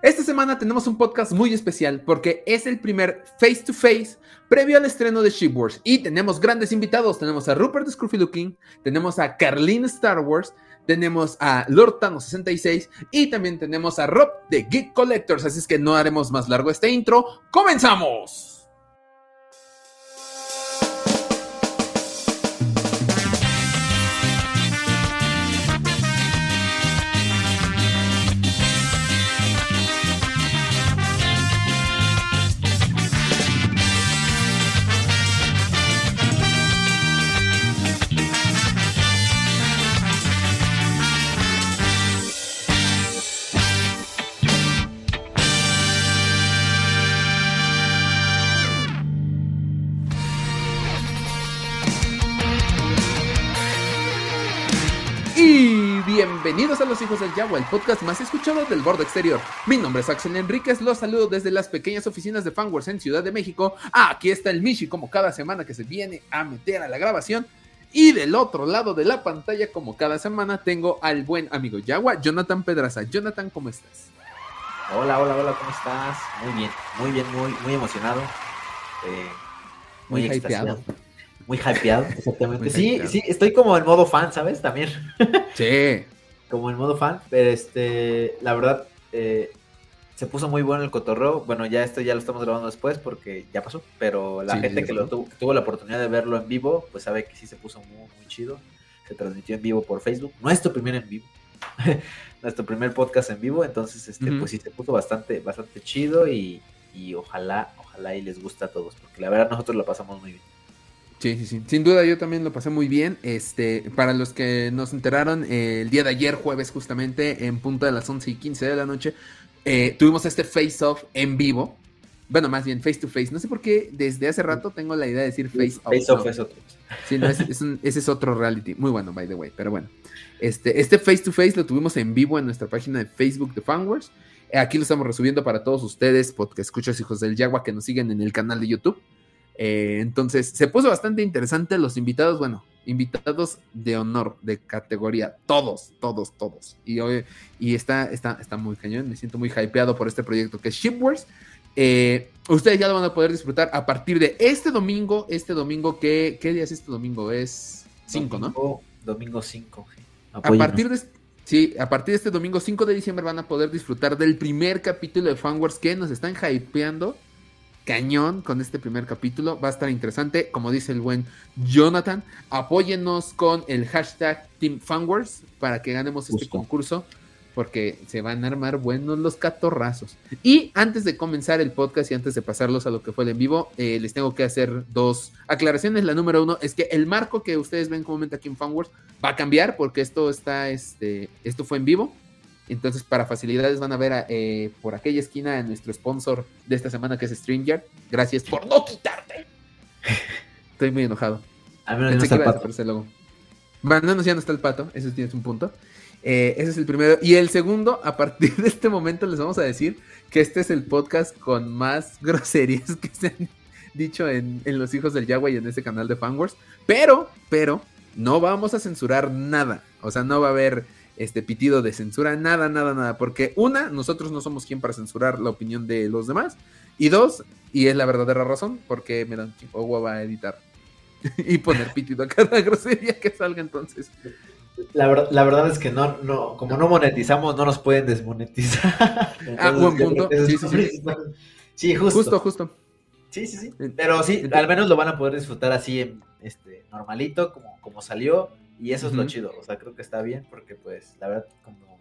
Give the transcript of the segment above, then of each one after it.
Esta semana tenemos un podcast muy especial porque es el primer face to face previo al estreno de Ship Wars y tenemos grandes invitados. Tenemos a Rupert Scruffy Looking, tenemos a Carlin Star Wars, tenemos a Lord Tano 66 y también tenemos a Rob de Geek Collectors. Así es que no haremos más largo este intro. ¡Comenzamos! Bienvenidos a Los Hijos del Yagua, el podcast más escuchado del borde exterior. Mi nombre es Axel Enríquez, los saludo desde las pequeñas oficinas de Fanworks en Ciudad de México. aquí está el Mishi, como cada semana que se viene a meter a la grabación. Y del otro lado de la pantalla, como cada semana, tengo al buen amigo Yagua, Jonathan Pedraza. Jonathan, ¿cómo estás? Hola, hola, hola, ¿cómo estás? Muy bien, muy bien, muy, muy emocionado. Eh, muy, muy muy hypeado, exactamente. sí, sí, estoy como en modo fan, ¿sabes? También. Sí. Como en modo fan, pero este, la verdad, eh, se puso muy bueno el cotorreo. Bueno, ya esto ya lo estamos grabando después porque ya pasó, pero la gente que, lo tuvo, la oportunidad de verlo en vivo, pues sabe que sí se puso muy, muy chido. Se transmitió en vivo por Facebook. Nuestro primer en vivo. Nuestro primer podcast en vivo. Entonces, este, pues sí se puso bastante, bastante chido y, y ojalá, ojalá y les gusta a todos. Porque la verdad nosotros lo pasamos muy bien. Sí, sí, sí. Sin duda yo también lo pasé muy bien. Este, para los que nos enteraron, eh, el día de ayer, jueves justamente, en punto de las 11 y 15 de la noche, eh, tuvimos este face-off en vivo. Bueno, más bien face to face. No sé por qué desde hace rato tengo la idea de decir face-off. Face-off es otro. Sí, no, es, ese es otro reality. Muy bueno, by the way. Pero bueno, este, este face to face lo tuvimos en vivo en nuestra página de Facebook de Fanwars. Aquí lo estamos resubiendo para todos ustedes, porque escuchas hijos del Yagua que nos siguen en el canal de YouTube. Eh, entonces, se puso bastante interesante los invitados, bueno, invitados de honor, de categoría, todos, todos, todos. Y, hoy, y está, está, está muy cañón, me siento muy hypeado por este proyecto que es Shipwars. Eh, ustedes ya lo van a poder disfrutar a partir de este domingo, este domingo, ¿qué, qué día es este domingo? Es 5, ¿no? Domingo 5. A partir de... Sí, a partir de este domingo 5 de diciembre van a poder disfrutar del primer capítulo de Fanwars que nos están hypeando cañón con este primer capítulo. Va a estar interesante. Como dice el buen Jonathan, apóyennos con el hashtag Team para que ganemos este concurso. Porque se van a armar buenos los catorrazos. Y antes de comenzar el podcast y antes de pasarlos a lo que fue el en vivo, eh, les tengo que hacer dos aclaraciones. La número uno es que el marco que ustedes ven comúnmente aquí en Fanworks va a cambiar porque esto está, este, esto fue en vivo. Entonces, para facilidades van a ver eh, por aquella esquina a nuestro sponsor de esta semana que es StreamYard. Gracias por no quitarte. Estoy muy enojado. Al menos no. Bueno, ya no está el pato, eso tienes un punto. Eh, ese es el primero. Y el segundo, a partir de este momento les vamos a decir que este es el podcast con más groserías que se han dicho en, en Los Hijos del Yagua y en este canal de Fanwars. Pero, pero, no vamos a censurar nada. O sea, no va a haber este pitido de censura, nada, nada, nada, porque una, nosotros no somos quien para censurar la opinión de los demás, y dos, y es la verdadera razón, porque me dan Chihuahua va a editar y poner pitido a cada grosería que salga entonces. La, la, verdad es que no, no, como no monetizamos, no nos pueden desmonetizar. ah, buen punto. Sí, sí, sí. sí, justo. Justo, justo. Sí, sí, sí. Pero sí, al menos lo van a poder disfrutar así, este, normalito, como, como salió y eso es lo chido, o sea, creo que está bien porque pues la verdad, como,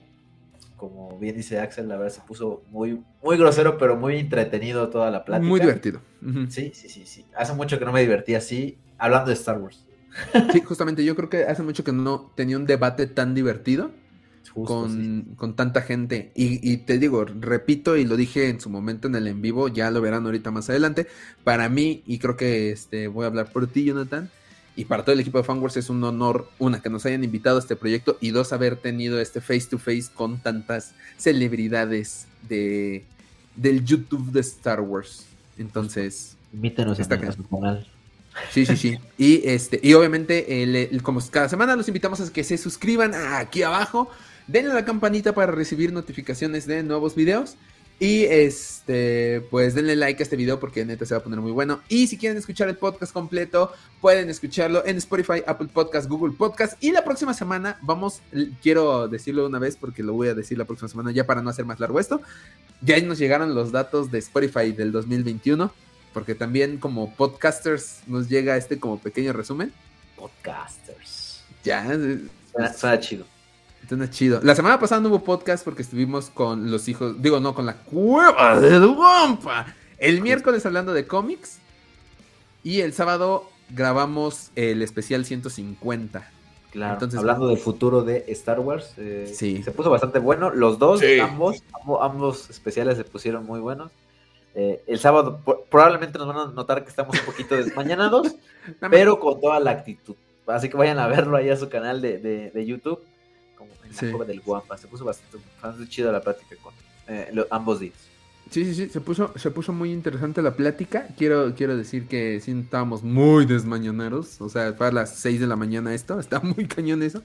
como bien dice Axel, la verdad se puso muy, muy grosero, pero muy entretenido toda la plática. Muy divertido. Sí, sí, sí, sí. Hace mucho que no me divertí así hablando de Star Wars. Sí, justamente, yo creo que hace mucho que no tenía un debate tan divertido. con, con, tanta gente. Y, y, te digo, repito, y lo dije en su momento en el en vivo, ya lo verán ahorita más adelante. Para mí, y creo que este, voy a hablar por ti, Jonathan, y para todo el equipo de Fanworks es un honor, una, que nos hayan invitado a este proyecto y dos, haber tenido este face to face con tantas celebridades de, del YouTube de Star Wars. Entonces, invítenos a su canal. Sí, sí, sí. Y este, y obviamente, como cada semana los invitamos a que se suscriban aquí abajo, denle a la campanita para recibir notificaciones de nuevos videos. Y este, pues denle like a este video porque neta se va a poner muy bueno. Y si quieren escuchar el podcast completo, pueden escucharlo en Spotify, Apple Podcast, Google Podcast. Y la próxima semana vamos, quiero decirlo una vez porque lo voy a decir la próxima semana ya para no hacer más largo esto. Ya nos llegaron los datos de Spotify del 2021 porque también como podcasters nos llega este como pequeño resumen. Podcasters. Ya. Suena, chido. Suena chido. La semana pasada no hubo podcast porque estuvimos con los hijos, digo, no, con la cueva de Duampa. El miércoles hablando de cómics y el sábado grabamos el especial 150. Claro, Entonces, hablando del futuro de Star Wars, eh, sí. se puso bastante bueno. Los dos, ambos, ambos especiales se pusieron muy buenos. Eh, el sábado probablemente nos van a notar que estamos un poquito desmañanados, pero con toda la actitud. Así que vayan a verlo ahí a su canal de, YouTube, como en la del Guampa. Se puso bastante, bastante chido la plática con eh, ambos días. Sí, sí, sí, se puso, se puso muy interesante la plática. Quiero, quiero decir que sí estábamos muy desmañanados. O sea, para las 6 de la mañana esto, está muy cañón eso.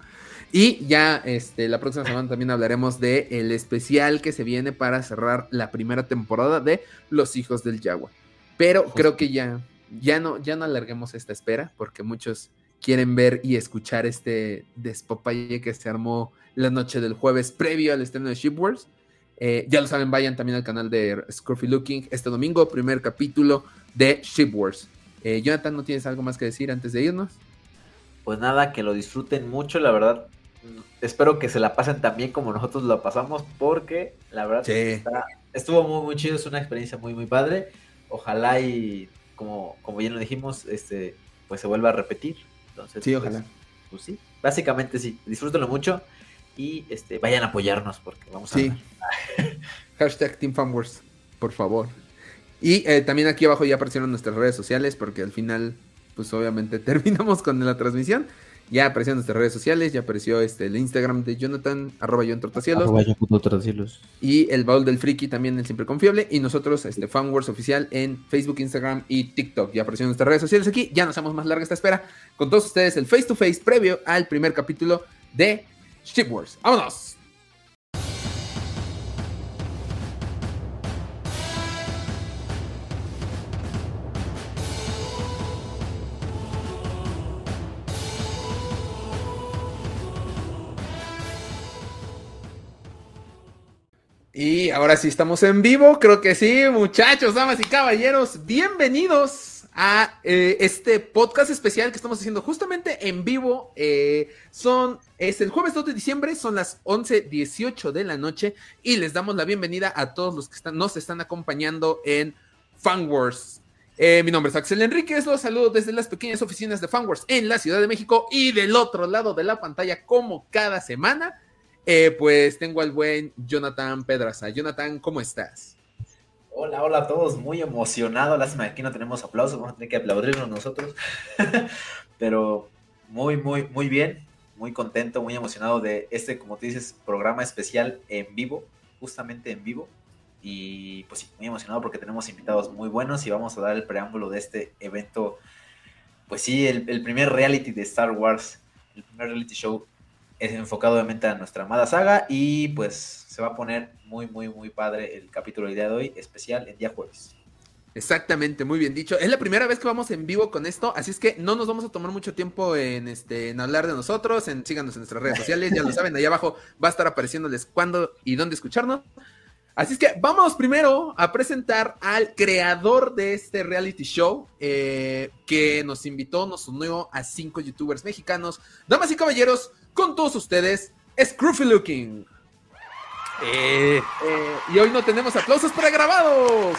Y ya este, la próxima semana también hablaremos de el especial que se viene para cerrar la primera temporada de Los Hijos del Yagua. Pero creo que ya, ya, no, ya no alarguemos esta espera porque muchos quieren ver y escuchar este despopaye que se armó la noche del jueves previo al estreno de Ship Wars. Eh, ya lo saben, vayan también al canal de Scruffy Looking este domingo, primer capítulo de Ship Wars. Eh, Jonathan, ¿no tienes algo más que decir antes de irnos? Pues nada, que lo disfruten mucho, la verdad espero que se la pasen tan bien como nosotros la pasamos, porque la verdad estuvo muy, muy chido, es una experiencia muy, muy padre. Ojalá y, como, como ya lo dijimos, este, pues se vuelva a repetir. Entonces, sí, pues, ojalá. Pues, sí, básicamente sí, disfrútenlo mucho y este, vayan a apoyarnos porque vamos a sí. Hashtag Team por favor. Y eh, también aquí abajo ya aparecieron nuestras redes sociales porque al final, pues obviamente terminamos con la transmisión. Ya apareció en nuestras redes sociales, ya apareció este, el Instagram de Jonathan, arroba John Y el baúl del friki también en Siempre Confiable. Y nosotros, este, Fanwars Oficial en Facebook, Instagram y TikTok. Ya apareció en nuestras redes sociales aquí. Ya nos hacemos más larga esta espera. Con todos ustedes, el face to face previo al primer capítulo de Ship Wars. ¡Vámonos! Y ahora sí estamos en vivo, creo que sí, muchachos, damas y caballeros, bienvenidos a eh, este podcast especial que estamos haciendo justamente en vivo. Eh, son, es el jueves 2 de diciembre, son las 11.18 de la noche y les damos la bienvenida a todos los que están, nos están acompañando en FanWars. Eh, mi nombre es Axel Enríquez, los saludo desde las pequeñas oficinas de FanWars en la Ciudad de México y del otro lado de la pantalla como cada semana eh, pues tengo al buen Jonathan Pedraza. Jonathan, ¿cómo estás? Hola, hola a todos, muy emocionado. Lástima que aquí no tenemos aplausos, vamos a tener que aplaudirnos nosotros. Pero muy, muy, muy bien, muy contento, muy emocionado de este, como tú dices, programa especial en vivo, justamente en vivo. Y pues sí, muy emocionado porque tenemos invitados muy buenos y vamos a dar el preámbulo de este evento. Pues sí, el, el primer reality de Star Wars, el primer reality show es enfocado obviamente a nuestra amada saga y pues se va a poner muy, muy, muy padre el capítulo del día de hoy, especial en día jueves. Exactamente, muy bien dicho. Es la primera vez que vamos en vivo con esto, así es que no nos vamos a tomar mucho tiempo en este en hablar de nosotros, en síganos en nuestras redes sociales, ya lo saben, ahí abajo va a estar apareciéndoles cuándo y dónde escucharnos. Así es que vamos primero a presentar al creador de este reality show eh, que nos invitó, nos unió a cinco youtubers mexicanos. Damas y caballeros, con todos ustedes, Scruffy Looking. Eh, eh, y hoy no tenemos aplausos para grabados.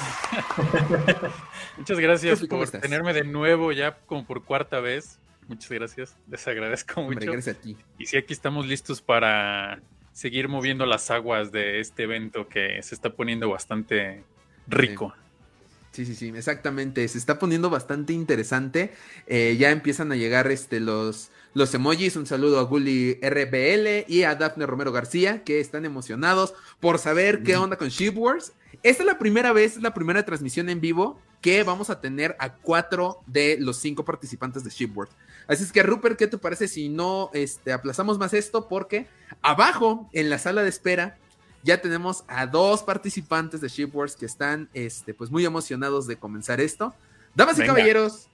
Muchas gracias por tenerme de nuevo ya como por cuarta vez. Muchas gracias, les agradezco mucho. Gracias a ti. Y sí, aquí estamos listos para seguir moviendo las aguas de este evento que se está poniendo bastante rico. Sí, sí, sí, exactamente. Se está poniendo bastante interesante. Eh, ya empiezan a llegar este, los, los emojis. Un saludo a Gully RBL y a Daphne Romero García, que están emocionados por saber qué onda con Ship Wars. Esta es la primera vez, la primera transmisión en vivo que vamos a tener a cuatro de los cinco participantes de Ship Wars. Así es que, Rupert, ¿qué te parece si no este, aplazamos más esto? Porque abajo, en la sala de espera, ya tenemos a dos participantes de Ship Wars que están este, pues muy emocionados de comenzar esto. Damas y caballeros,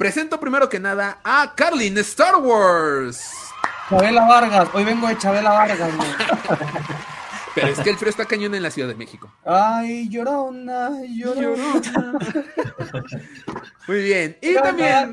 presento primero que nada a Carlin Star Wars. Chabela Vargas, hoy vengo de Chabela Vargas. Pero es que el frío está cañón en la Ciudad de México. Ay, llorona, llorona. Muy bien. Y también.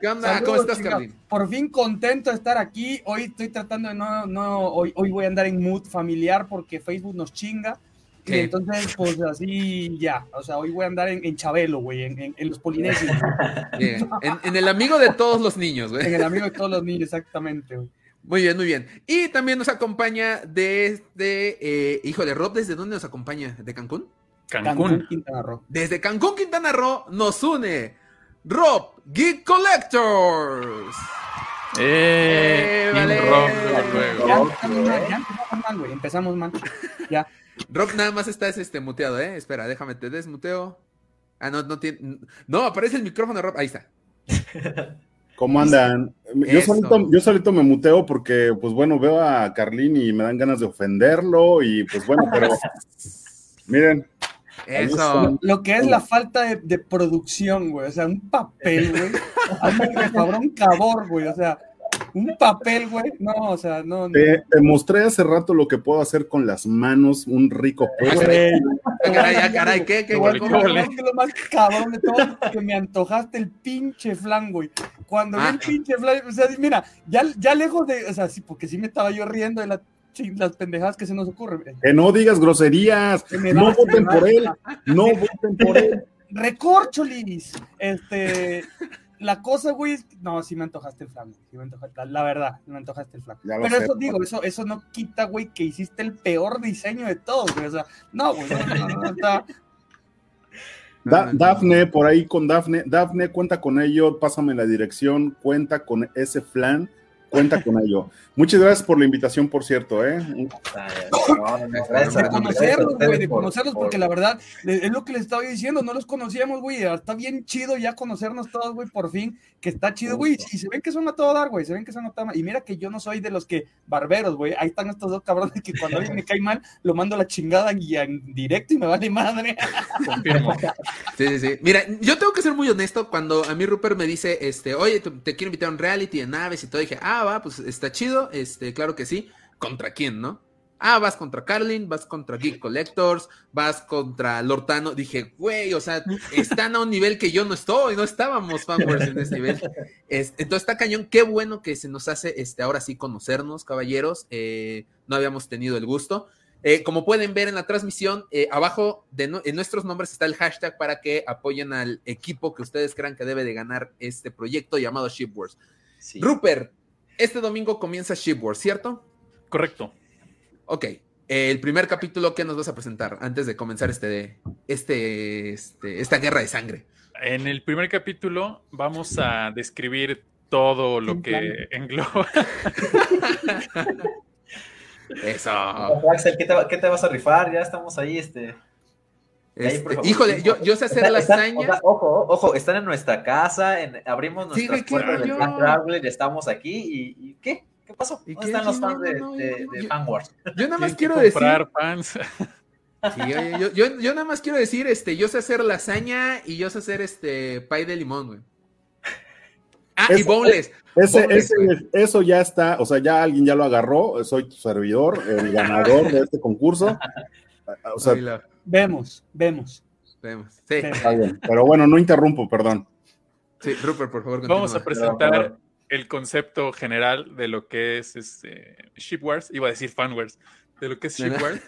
¿Qué onda? ¿Cómo estás, Carlin? Por fin contento de estar aquí. Hoy estoy tratando de no, no, hoy, hoy voy a andar en mood familiar porque Facebook nos chinga. Y entonces, pues así ya. O sea, hoy voy a andar en, Chabelo, güey, en, en, los polinesios. Bien. En, el amigo de todos los niños, güey. En el amigo de todos los niños, exactamente, güey. Muy bien, muy bien. Y también nos acompaña desde, eh, híjole, Rob, ¿desde dónde nos acompaña? ¿De Cancún? Cancún. Quintana Roo. Desde Cancún, Quintana Roo, nos une Rob Geek Collectors. Eh, eh Rob, ya, empezamos mal, güey. Empezamos mal. Ya. Rob nada más estás este, muteado, ¿eh? Espera, déjame, te desmuteo. Ah, no, no tiene. No, aparece el micrófono, Rob. Ahí está. ¿Cómo andan? Yo solito, yo solito, me muteo porque, pues bueno, veo a Carlín y me dan ganas de ofenderlo y pues bueno, pero miren. Eso. Lo que es la falta de, producción, güey. O sea, un papel, güey. Un cabor, güey. O sea, un papel, güey. No, o sea, no. Te, mostré hace rato lo que puedo hacer con las manos, un rico pollo. Caray, ah, caray, ¿qué? ¿Qué, güey? lo más cabrón de todo que me antojaste el pinche flan, güey. Cuando vi el ah. pinche flan, o sea, mira, ya, ya lejos de, o sea, sí, porque sí me estaba yo riendo de la las pendejadas que se nos ocurren. Que no digas groserías, no voten por él, no voten por él. Recorcholis, este, la cosa, güey, no, sí me antojaste el flan, sí me antojaste, la verdad, me antojaste el flan. Pero eso digo, eso, eso no quita, güey, que hiciste el peor diseño de todos, güey. O sea, no, güey, no, no, está. Dafne, por ahí con Dafne, Dafne, cuenta con ello, pásame la dirección, cuenta con ese flan cuenta con ello. Muchas gracias por la invitación, por cierto, ¿eh? de conocerlos, güey, de conocerlos, porque la verdad, es lo que les estaba diciendo, no los conocíamos, güey, está bien chido ya conocernos todos, güey, por fin, que está chido, güey, y se ven que son a todo dar, güey, se ven que son a todo dar, y mira que yo no soy de los que barberos, güey, ahí están estos dos cabrones que cuando alguien me cae mal, lo mando a la chingada y en directo y me vale madre. Confirmo. Sí, sí, sí. Mira, yo tengo que ser muy honesto, cuando a mí Rupert me dice, este, oye, te quiero invitar a un reality de naves y todo, dije, ah, va, pues está chido, este, claro que sí. ¿Contra quién, no? Ah, vas contra Carlin, vas contra Geek Collectors, vas contra Lortano. Dije, güey, o sea, están a un nivel que yo no estoy, no estábamos fanboys en ese nivel. entonces está cañón, qué bueno que se nos hace este, ahora sí conocernos, caballeros. Eh, no habíamos tenido el gusto. Eh, como pueden ver en la transmisión, eh, abajo de en nuestros nombres está el hashtag para que apoyen al equipo que ustedes crean que debe de ganar este proyecto llamado Shipwars. Rupert, este domingo comienza Ship Wars, ¿cierto? Correcto. Ok. El primer capítulo que nos vas a presentar antes de comenzar este, este, este, esta guerra de sangre. En el primer capítulo vamos a describir todo lo que engloba. Eso. ¿qué te, vas a rifar? Ya estamos ahí, este. Este híjole, yo, yo sé hacer las hazañas. ojo, ojo, están en nuestra casa, en, abrimos nuestras puertas del Traveler, estamos aquí y, ¿qué? ¿Qué pasó? ¿Dónde están los fans de, de, Yo nada más quiero decir. Fans. Sí, yo, yo, yo, nada más quiero decir, este, yo sé hacer lasaña y yo sé hacer este pay de limón, güey. Ah, y boneless. eso ya está, o sea, ya alguien ya lo agarró, soy tu servidor, el ganador de este concurso. O sea, vemos, vemos. Vemos, sí. Está bien, pero bueno, no interrumpo, perdón. Sí, Rupert, por favor. Vamos a presentar el concepto general de lo que es este Shipwars, iba a decir Fanwars, de lo que es Shipwars.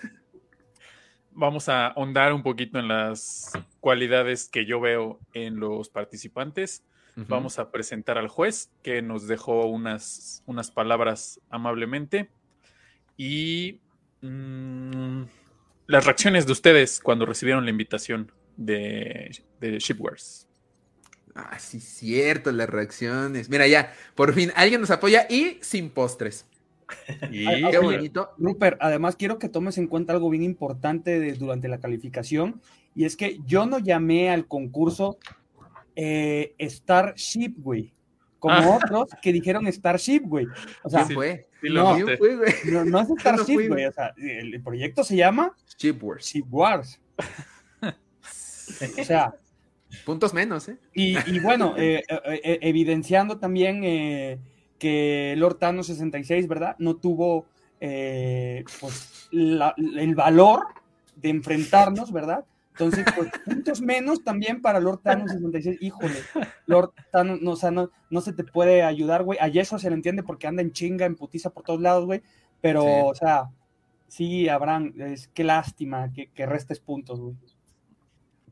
Vamos a ahondar un poquito en las cualidades que yo veo en los participantes. Vamos a presentar al juez que nos dejó unas, unas palabras amablemente. Y mm, las reacciones de ustedes cuando recibieron la invitación de, de Shipwares. Ah, sí, cierto, las reacciones. Mira, ya, por fin alguien nos apoya y sin postres. Y qué bonito. Rupert, además quiero que tomes en cuenta algo bien importante durante la calificación, y es que yo no llamé al concurso eh, Starship, güey. Como ah. otros que dijeron Starship, güey. O sea, fue? no, no, es Starship, güey. O sea, el, proyecto se llama Ship Wars. Ship Wars. o sea, puntos menos, ¿eh? Y, bueno, eh, eh, eh, evidenciando también que Lord Thanos 66, ¿verdad? No tuvo pues, el valor de enfrentarnos, ¿verdad? Entonces, pues puntos menos también para Lord Thanos 66. Híjole, Lord Thanos, no, o sea, no, no se te puede ayudar, güey. A eso se le entiende porque anda en chinga, en putiza por todos lados, güey. Pero, o sea, sí, Abraham, es, qué lástima que, que restes puntos, güey.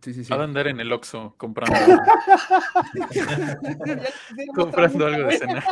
Sí, sí, sí. Va a andar en el Oxxo comprando. comprando algo de cenar.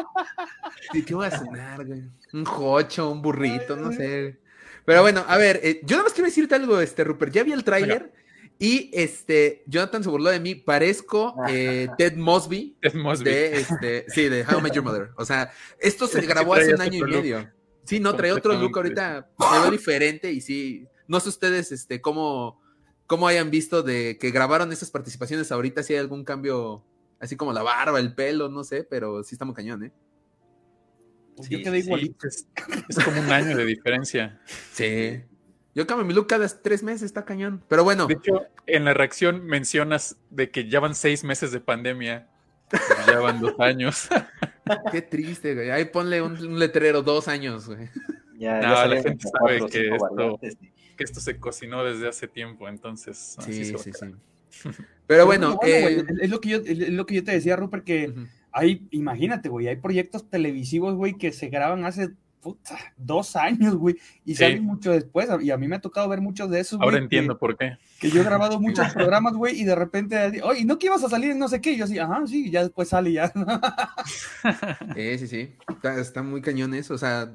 ¿Qué voy a cenar, güey? Un jocho, un burrito, no sé. Pero bueno, a ver, eh, yo nada más quiero decirte algo, este, Rupert. Ya vi el tráiler y este, Jonathan se burló de mí. Parezco eh, Ted Mosby. Ted Mosby. De, este, sí, de How I Met Your Mother. O sea, esto se grabó hace un año y medio. Sí, no, trae otro look ahorita. Me veo diferente y sí. No sé ustedes, este, cómo cómo hayan visto de que grabaron esas participaciones ahorita, si hay algún cambio, así como la barba, el pelo, no sé, pero sí estamos cañón, ¿eh? Sí, Yo igualito. Es, como un año de diferencia. Sí. Yo cambio mi look cada tres meses, está cañón. Pero bueno. De hecho, en la reacción mencionas de que ya van seis meses de pandemia. ya van dos años. Qué triste, güey. Ahí ponle un, letrero, dos años, güey. Ya, no, la gente sabe que esto, que esto se cocinó desde hace tiempo, entonces. Sí, sí, sí. Pero bueno, eh, es, lo que yo, es lo que yo te decía, Rupert, que hay, imagínate, güey, hay proyectos televisivos, güey, que se graban hace dos años, güey, y salen mucho después, y a mí me ha tocado ver muchos de esos. Ahora entiendo por qué. Que yo he grabado muchos programas, güey, y de repente, oye, ¿no que ibas a salir en no sé qué? Y yo así, ajá, sí, y ya después sale ya. sí, sí, sí, está, está muy cañón eso, o sea,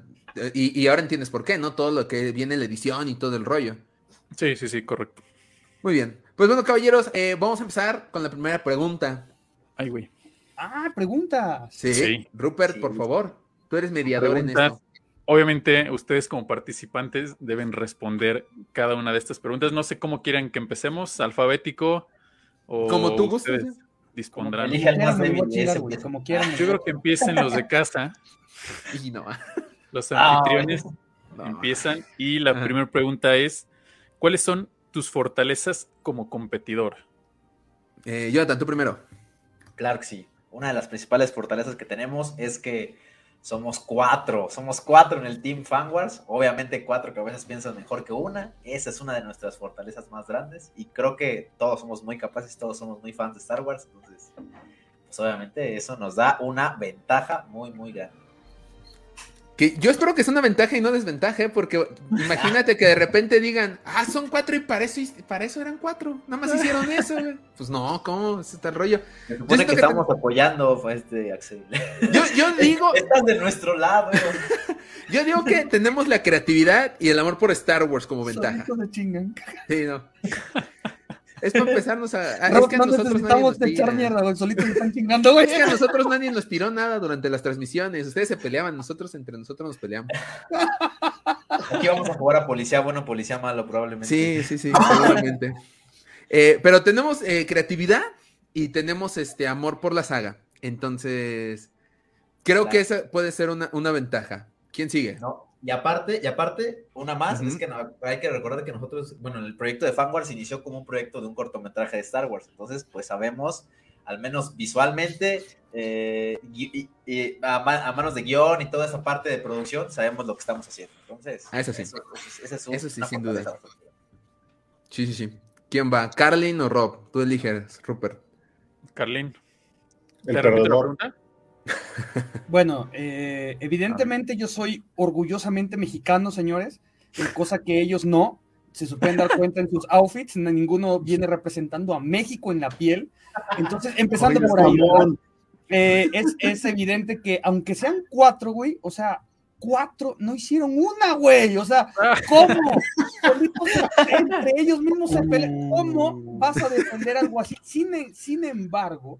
y, ahora entiendes por qué, ¿no? Todo lo que viene la edición y todo el rollo. Sí, sí, sí, correcto. Muy bien. Pues bueno, caballeros, eh, vamos a empezar con la primera pregunta. Ay, güey. Ah, pregunta. Sí. Rupert, por favor. Tú eres mediador en esto. Obviamente, ustedes como participantes deben responder cada una de estas preguntas. No sé cómo quieran que empecemos, alfabético o como tú gustes. Dispondrán. Como quieran. Yo creo que empiecen los de casa. Y no. Los anfitriones empiezan y la primera pregunta es, ¿cuáles son tus fortalezas como competidor? Eh, Jonathan, tú primero. Claro que sí. Una de las principales fortalezas que tenemos es que somos cuatro, somos cuatro en el Team Fanwars, obviamente cuatro que a veces piensan mejor que una, esa es una de nuestras fortalezas más grandes. Y creo que todos somos muy capaces, todos somos muy fans de Star Wars, entonces pues obviamente eso nos da una ventaja muy muy grande yo espero que sea una ventaja y no desventaja, ¿eh? porque imagínate que de repente digan, ah, son cuatro y para eso, para eso eran cuatro, nada más hicieron eso, Pues no, ¿cómo? Ese está el rollo. Se supone que, estamos apoyando este Axel. Yo, yo digo. Estás de nuestro lado. yo digo que tenemos la creatividad y el amor por Star Wars como ventaja. Sí, no. Es para empezarnos a. es que a nosotros necesitamos echar mierda, güey. Solitos están chingando, güey. Es que a nosotros nadie nos tiró nada durante las transmisiones. Ustedes se peleaban, nosotros entre nosotros nos peleamos. Aquí vamos a jugar a policía bueno, policía malo, probablemente. Sí, sí, sí, probablemente. Eh, pero tenemos eh, creatividad y tenemos este amor por la saga. Entonces, creo que esa puede ser una, una ventaja. ¿Quién sigue? No, y aparte, y aparte, una más, es que hay que recordar que nosotros, bueno, el proyecto de Fanwars inició como un proyecto de un cortometraje de Star Wars. Entonces, pues sabemos, al menos visualmente, eh, y, a, manos de guion y toda esa parte de producción, sabemos lo que estamos haciendo. Entonces, ah, eso sí. Eso, sí, sin duda. Sí, sí, sí. ¿Quién va? ¿Carlin o Rob? Tú eliges, Rupert. Carlin. ¿El perdedor? Bueno, eh, evidentemente yo soy orgullosamente mexicano, señores, cosa que ellos no. Se suelen dar cuenta en sus outfits, ninguno viene representando a México en la piel. Entonces, empezando por ahí, eh, es, evidente que aunque sean cuatro, güey, o sea, cuatro no hicieron una, güey. O sea, ¿cómo? Entre ellos mismos se pelean. ¿Cómo vas a defender algo así? sin embargo,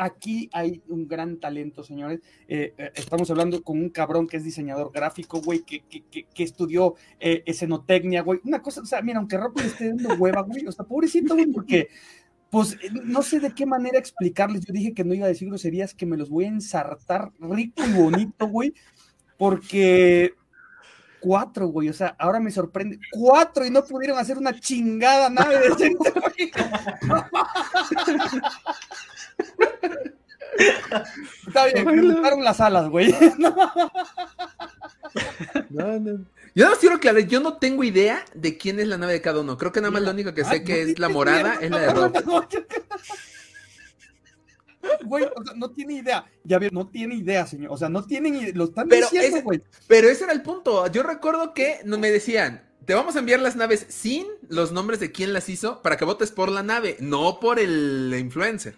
Aquí hay un gran talento, señores. Eh, eh, estamos hablando con un cabrón que es diseñador gráfico, güey, que, que, estudió eh, escenotecnia, güey. Una cosa, o sea, mira, aunque Rocky le esté dando hueva, güey, o sea, pobrecito, güey, porque pues no sé de qué manera explicarles. Yo dije que no iba a decir groserías, que me los voy a ensartar rico y bonito, güey, porque cuatro, güey, o sea, ahora me sorprende, cuatro y no pudieron hacer una chingada nave de güey. Está bien, me gustaron las alas, güey. No, no. Yo no quiero aclarar, yo no tengo idea de quién es la nave de cada uno. Creo que nada más lo único que sé que es la morada es la de Rob. Güey, o sea, no tiene idea. Ya ve, no tiene idea, señor. O sea, no tienen Lo están diciendo, güey. Pero ese era el punto. Yo recuerdo que me decían, te vamos a enviar las naves sin los nombres de quién las hizo para que votes por la nave, no por el influencer.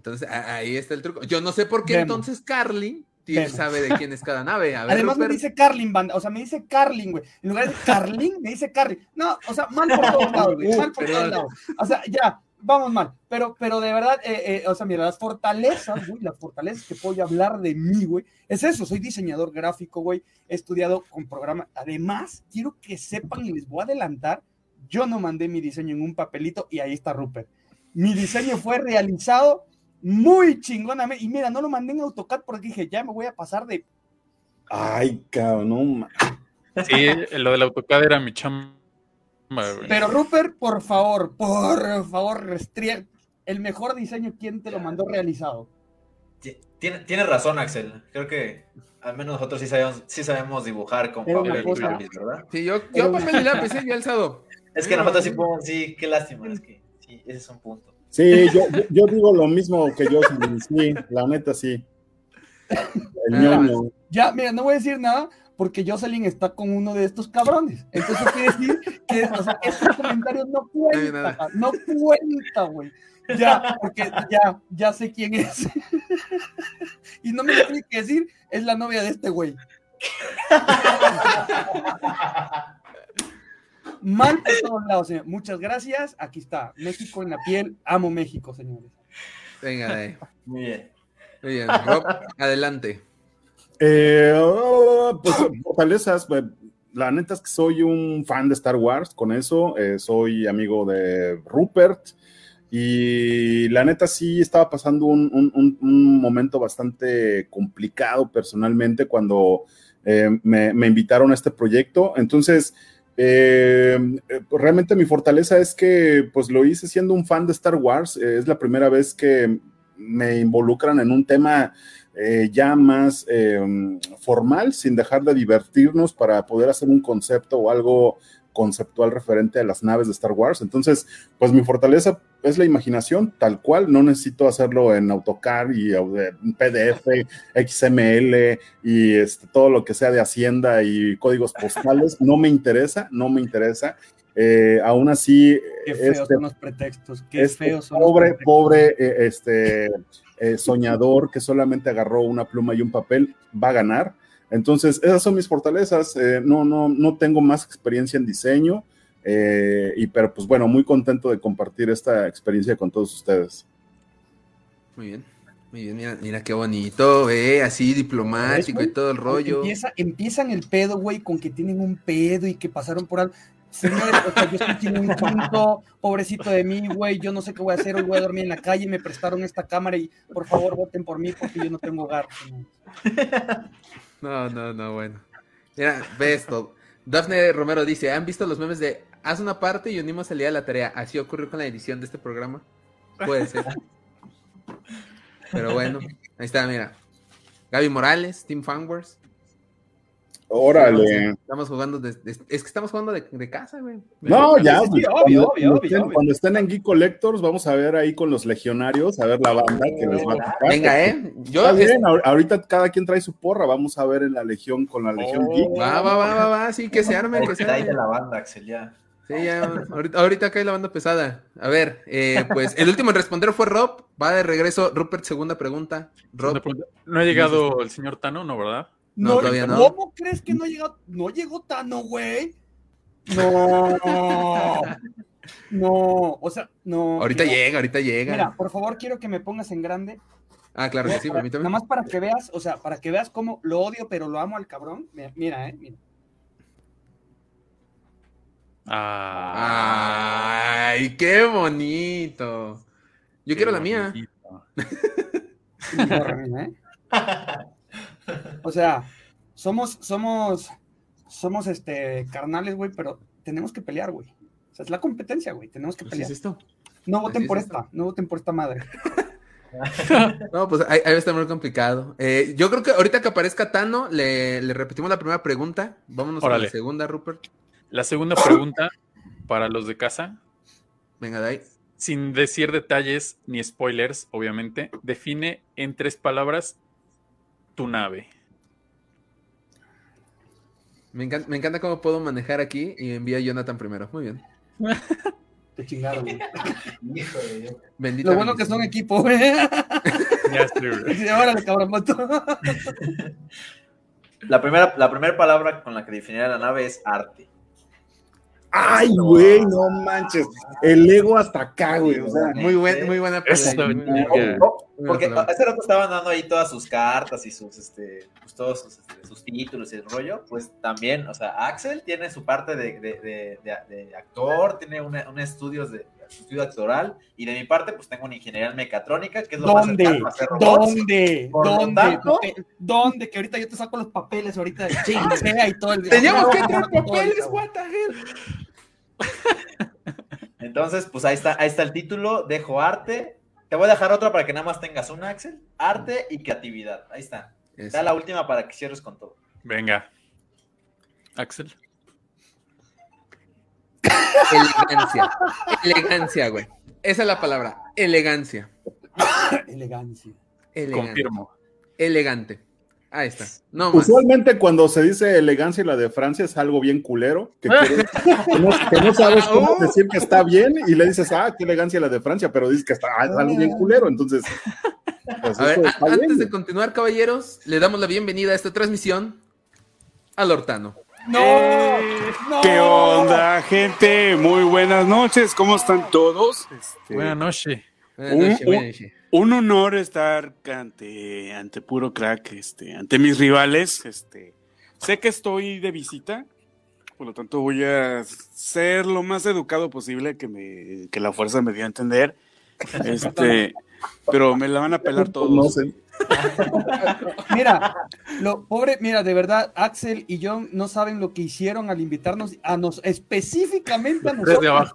Entonces, ahí está el truco. Yo no sé por qué entonces Carly sabe de quién es cada nave. Además me dice Carlin, banda. O sea, me dice Carlin, güey. En lugar de Carlin, me dice Carlin. No, o sea, mal por todos lados, güey. Mal por todos lados. O sea, ya, vamos mal. Pero, pero de verdad, eh, eh, o sea, mira, las fortalezas, güey, las fortalezas que puedo hablar de mí, güey, es eso. Soy diseñador gráfico, güey. He estudiado con programa. Además, quiero que sepan y les voy a adelantar. Yo no mandé mi diseño en un papelito y ahí está Rupert. Mi diseño fue realizado muy chingona. Y mira, no lo mandé en AutoCAD porque dije, ya me voy a pasar de. Ay, cabrón, no Sí, lo del AutoCAD era mi chamba. Pero Rupert, por favor, por favor, restría el mejor diseño, ¿quién te lo mandó realizado? Tiene, tiene razón, Axel. Creo que al menos nosotros sí sabemos, sí sabemos dibujar con papel y lápiz, ¿verdad? Sí, yo, yo papel y lápiz, yo alzado. Es que nosotros sí podemos, sí, qué lástima, es que sí, ese es un punto. Sí, yo, yo digo lo mismo que yo, sí, la neta sí. El ñoño. Ya, mira, no voy a decir nada porque Jocelyn está con uno de estos cabrones. Entonces quiere decir que o sea, estos comentarios no cuentan, no cuenta, güey. Ya, porque ya, ya sé quién es. y no me lo tiene que decir, es la novia de este güey. Mal por todos lados, señor. Muchas gracias. Aquí está. México en la piel. Amo México, señores. Venga, ahí. Muy bien. Muy bien. Rob, adelante. Eh, pues fortalezas, pues, la neta es que soy un fan de Star Wars, con eso, eh, soy amigo de Rupert y la neta sí estaba pasando un, momento bastante complicado personalmente cuando eh, me, me, invitaron a este proyecto, entonces eh, pues, realmente mi fortaleza es que pues lo hice siendo un fan de Star Wars. Eh, es la primera vez que me involucran en un tema eh, ya más formal, sin dejar de divertirnos para poder hacer un concepto o algo conceptual referente a las naves de Star Wars. Entonces, pues mi fortaleza es la imaginación, tal cual. No necesito hacerlo en AutoCAD y PDF, XML y este, todo lo que sea de Hacienda y códigos postales. No me interesa, no me interesa. Eh, aún así, qué feos este, son los pretextos, qué este feos son pobre, pobre, eh, este eh, soñador que solamente agarró una pluma y un papel va a ganar. Entonces, esas son mis fortalezas. Eh, no, no, no tengo más experiencia en diseño, eh, y, pero pues bueno, muy contento de compartir esta experiencia con todos ustedes. Muy bien. Muy bien, mira, mira qué bonito, eh, así diplomático y todo el rollo. Empieza, empiezan el pedo, güey, con que tienen un pedo y que pasaron por algo. Señores, yo estoy un punto, pobrecito de mí, güey, yo no sé qué voy a hacer, hoy voy a dormir en la calle, me prestaron esta cámara y por favor voten por mí porque yo no tengo hogar. No, no, no, bueno. Mira, ve esto. Dafne Romero dice, ¿han visto los memes de haz una parte y unimos el día de la tarea? Así ocurrió con la edición de este programa. Puede ser. Pero bueno, ahí está, mira. Gaby Morales, Team Fanwars. Órale. Estamos jugando, es que estamos jugando de, casa, güey. No, ya, obvio, obvio, cuando, estén, en Geek Collectors, vamos a ver ahí con los legionarios, a ver la banda que les va a tocar. Venga, eh. Yo, bien, ahorita cada quien trae su porra, vamos a ver en la legión con la legión oh, Geek. Va, va, va, va, va, sí, que se arme, que se arme. la banda, Axel, ya. Sí, ya, ahorita, ahorita cae la banda pesada. A ver, eh, pues el último en responder fue Rob. Va de regreso. Rupert, segunda pregunta. Rob. No ha llegado el señor Tano, ¿no, verdad? No, todavía no. ¿Cómo crees que no llegó? No llegó Tano, güey. No. no, o sea, no. Ahorita llega, ahorita llega. Mira, por favor, quiero que me pongas en grande. Ah, claro que sí, permítame. Nada más para que veas, o sea, para que veas cómo lo odio, pero lo amo al cabrón. Mira, eh, mira. Ay, ¡Ay, qué bonito! Yo quiero la mía. ¿eh? O sea, somos, somos, somos este carnales, güey, pero tenemos que pelear, güey. O sea, es la competencia, güey. Tenemos que pelear. esto? No voten por esta, no voten por esta madre. no, pues ahí, ahí está muy complicado. Eh, yo creo que ahorita que aparezca Tano, le, le repetimos la primera pregunta. Vámonos a la segunda, Rupert. La segunda pregunta para los de casa. Venga, de ahí. Sin decir detalles ni spoilers, obviamente, define en tres palabras tu nave. Me encanta, me encanta cómo puedo manejar aquí y envía a Jonathan primero. Muy bien. Te chingaron, güey. Bendito Lo bueno que son equipo, güey. Órale, cabrón, La primera, la primera palabra con la que definiría la nave es arte. Ay, güey, no manches. El ego hasta acá, güey. O sea, muy, buen, muy buena porque hace rato estaban dando ahí todas sus cartas y sus, este, pues todos sus, este, sus, títulos y el rollo. Pues también, o sea, Axel tiene su parte de, de, de, actor, tiene un estudio de estudio actoral y de mi parte pues tengo una ingeniería en mecatrónica que es lo ¿Dónde? más ¿Dónde? ¿Dónde? ¿Dónde? Que ahorita yo te saco los papeles ahorita de chingada y todo el Teníamos que traer papeles, what the hell. Entonces, pues ahí está, ahí está el título, dejo arte. Te voy a dejar otra para que nada más tengas una, Axel. Arte y creatividad. Ahí está. Da la última para que cierres con todo. Venga. Axel. Elegancia. Elegancia, güey. Esa es la palabra. Elegancia. Elegancia. Confirmo. Elegante. Ahí está. No Usualmente cuando se dice elegancia y la de Francia es algo bien culero, que, no, sabes cómo decir que está bien y le dices, ah, qué elegancia la de Francia, pero dices que está ah, es algo bien culero, entonces... Pues antes de continuar, caballeros, le damos la bienvenida a esta transmisión al Hortano. No, ¿Qué onda, gente? Muy buenas noches, ¿cómo están todos? Este, buenas noches. Un, honor estar ante, ante puro crack, este, ante mis rivales. Este, sé que estoy de visita, por lo tanto voy a ser lo más educado posible que, me, que la fuerza me dio a entender. Este, pero me la van a pelar todos. No sé. mira, lo pobre, mira, de verdad, Axel y John no saben lo que hicieron al invitarnos a nos específicamente a nosotros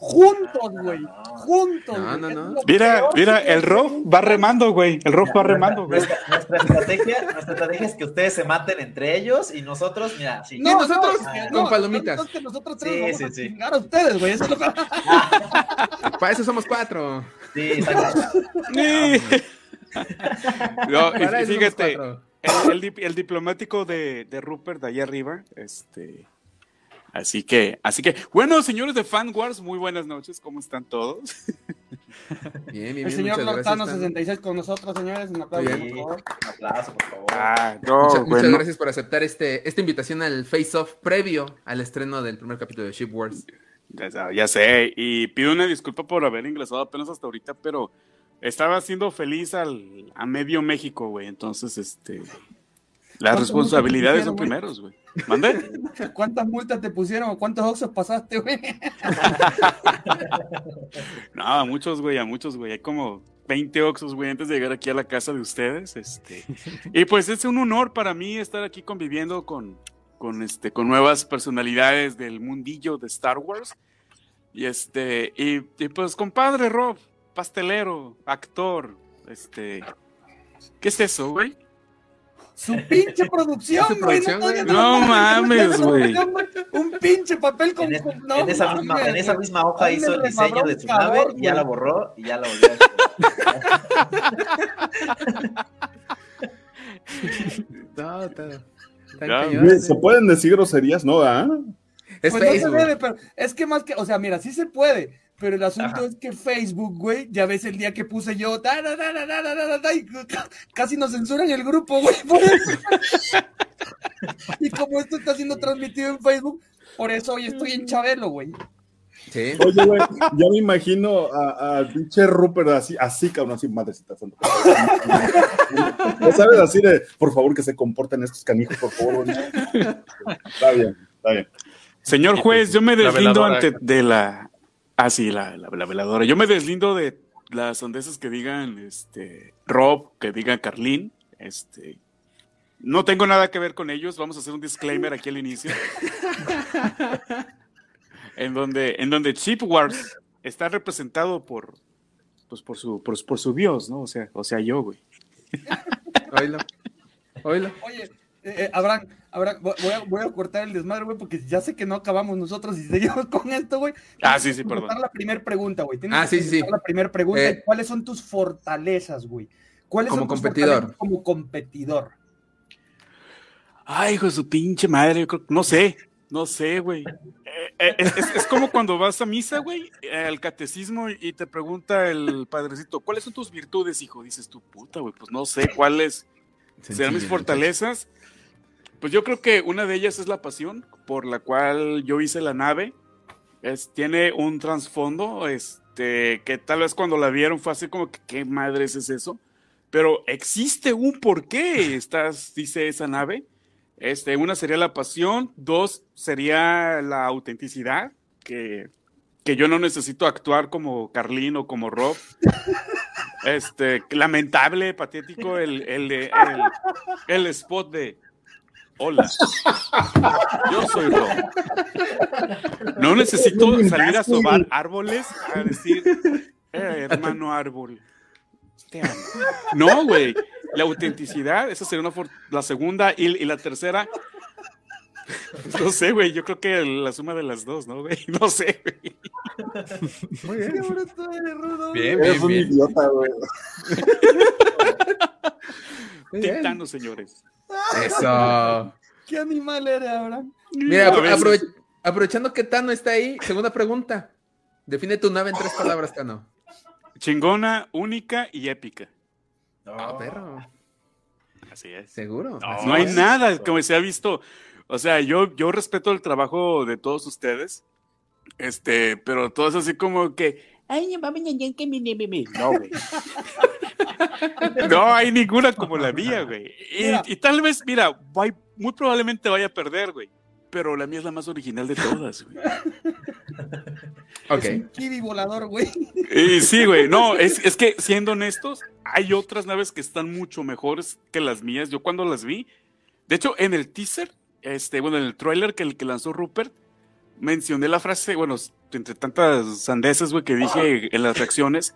juntos, güey, juntos. Mira, mira, el Rob va remando, güey, el Rob va remando, güey. Nuestra, estrategia, nuestra estrategia es que ustedes se maten entre ellos y nosotros, mira, sí. No, nosotros con palomitas. nosotros tres sí, vamos sí, a sí. a ustedes, güey. Para eso somos cuatro. Sí, exacto. Sí. No, y, fíjate, el, el, diplomático de, de, Rupert de allá arriba, este. Así que, así que, bueno, señores de Fan Wars, muy buenas noches, ¿cómo están todos? Bien, bien, El señor Lortano 66 con nosotros, señores. Un aplauso, por favor. Un aplauso, por favor. Ah, no, muchas, gracias por aceptar este, esta invitación al face-off previo al estreno del primer capítulo de Ship Wars. Ya, ya, sé, y pido una disculpa por haber ingresado apenas hasta ahorita, pero estaba haciendo feliz al, a medio México, güey. Entonces, este. Las responsabilidades son primeros, güey. ¿Mande? ¿Cuántas multas te pusieron o cuántos oxos pasaste, güey? no, a muchos, güey, a muchos, güey. Hay como 20 oxos, güey, antes de llegar aquí a la casa de ustedes. Este. Y pues es un honor para mí estar aquí conviviendo con, con, este, con nuevas personalidades del mundillo de Star Wars. Y este, y, y pues compadre Rob, pastelero, actor, este. ¿Qué es eso, güey? Su pinche producción, güey. No, mames, güey. Un pinche papel con. En, esa, misma, en esa misma hoja hizo el diseño de su nave y ya la borró y ya la volvió a ¿Se pueden decir groserías, no? ¿Ah? Es, pues no se debe, pero es que más que, o sea, mira, sí se puede, pero el asunto es que Facebook, güey, ya ves el día que puse yo, casi nos censuran el grupo, güey. y como esto está siendo transmitido en Facebook, por eso hoy estoy en Chabelo, güey. Sí. Oye, güey, ya me imagino a, a pinche Rupert así, así, cabrón, así, madrecita santa. sabes? Así de, por favor, que se comporten estos canijos, por favor. Está bien, está bien. Señor juez, yo me deslindo ante de la Ah, sí, la, la, veladora. Yo me deslindo de las sondeses que digan este, Rob, que digan Carlín. Este, no tengo nada que ver con ellos. Vamos a hacer un disclaimer aquí al inicio. en donde, en donde Chip Wars está representado por, pues por su, por, por su Dios, ¿no? O sea, o sea, yo, güey. Oílo. Oílo. Oye, eh, eh, Abraham, Abraham voy, a, voy, a, cortar el desmadre, güey, porque ya sé que no acabamos nosotros y seguimos con esto, güey. Ah, sí, sí, perdón. la primera pregunta, güey. Ah, sí, sí. La primera pregunta, eh, ¿cuáles son tus fortalezas, güey? ¿Cuáles como son tus competidor. como competidor? Ay, hijo de su pinche madre, no sé, no sé, güey. es, como cuando vas a misa, güey, al catecismo y te pregunta el padrecito, ¿cuáles son tus virtudes, hijo? Dices tu puta, güey, pues no sé cuáles serán mis fortalezas. Pues yo creo que una de ellas es la pasión por la cual yo hice la nave. Tiene un trasfondo, este, que tal vez cuando la vieron fue así como que, ¿qué madres es eso? Pero existe un porqué, estás, dice esa nave. Este, una sería la pasión, dos sería la autenticidad, que, que yo no necesito actuar como Carlín o como Rob. Este, lamentable, patético el, el, el, el spot de Hola, yo soy Rob. No necesito salir a sobar árboles a decir, eh, hermano árbol, te amo. No, güey, la autenticidad, esa sería una la segunda y, y la tercera. No sé, güey, yo creo que la suma de las dos, ¿no, güey? No sé, güey. Muy bien. Bien, bien, un idiota, güey. Titano, señores. Eso. ¿Qué animal eres, Abraham? Mira, aprovechando que Tano está ahí, segunda pregunta. Define tu nave en tres palabras, Tano. Chingona, única y épica. Ah, perro. Así es. Seguro. No, hay nada, como se ha visto. O sea, yo, yo respeto el trabajo de todos ustedes. Este, pero todo es así como que. Ay, no, güey. No hay ninguna como la mía, güey. Y, tal vez, mira, muy probablemente vaya a perder, güey. Pero la mía es la más original de todas, güey. Ok. Es un kiwi volador, güey. Y sí, güey. No, es, es que siendo honestos, hay otras naves que están mucho mejores que las mías. Yo cuando las vi, de hecho, en el teaser, este, bueno, en el trailer que, que lanzó Rupert, mencioné la frase, bueno, entre tantas sandeces, güey, que dije en las reacciones,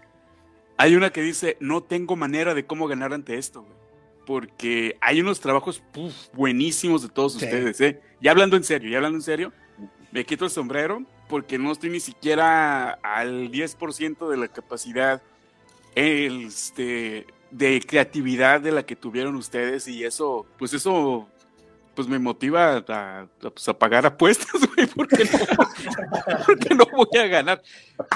hay una que dice, no tengo manera de cómo ganar ante esto, güey. Porque hay unos trabajos buenísimos de todos ustedes, ¿eh? Ya hablando en serio, ya hablando en serio, me quito el sombrero porque no estoy ni siquiera al 10% de la capacidad este, de creatividad de la que tuvieron ustedes y eso, pues eso pues me motiva a, pues, a, pagar apuestas, güey, porque no, porque no voy a ganar.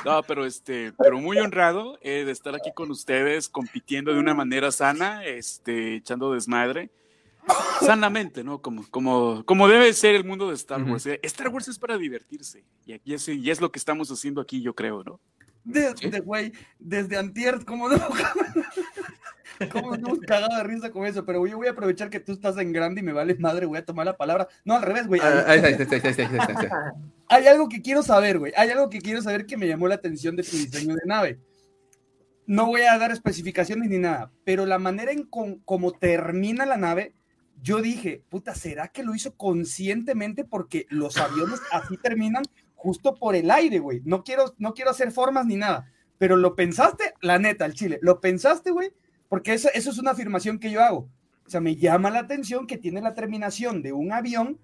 No, pero este, pero muy honrado eh, de estar aquí con ustedes, compitiendo de una manera sana, este, echando desmadre. Sanamente, ¿no? Como, como, como debe ser el mundo de Star Wars. ¿eh? Star Wars es para divertirse. Y aquí es, y es lo que estamos haciendo aquí, yo creo, ¿no? Desde, güey, desde antier, ¿cómo no? ¿Cómo nos hemos cagado de risa con eso? Pero yo voy a aprovechar que tú estás en grande y me vale madre, voy a tomar la palabra. No, al revés, güey. Hay algo que quiero saber, güey. Hay algo que quiero saber que me llamó la atención de tu diseño de nave. No voy a dar especificaciones ni nada, pero la manera en cómo termina la nave, yo dije, puta, ¿será que lo hizo conscientemente porque los aviones así terminan justo por el aire, güey? No quiero, no quiero hacer formas ni nada, pero lo pensaste, la neta, el chile, lo pensaste, güey, porque eso, eso es una afirmación que yo hago. O sea, me llama la atención que tiene la terminación de un avión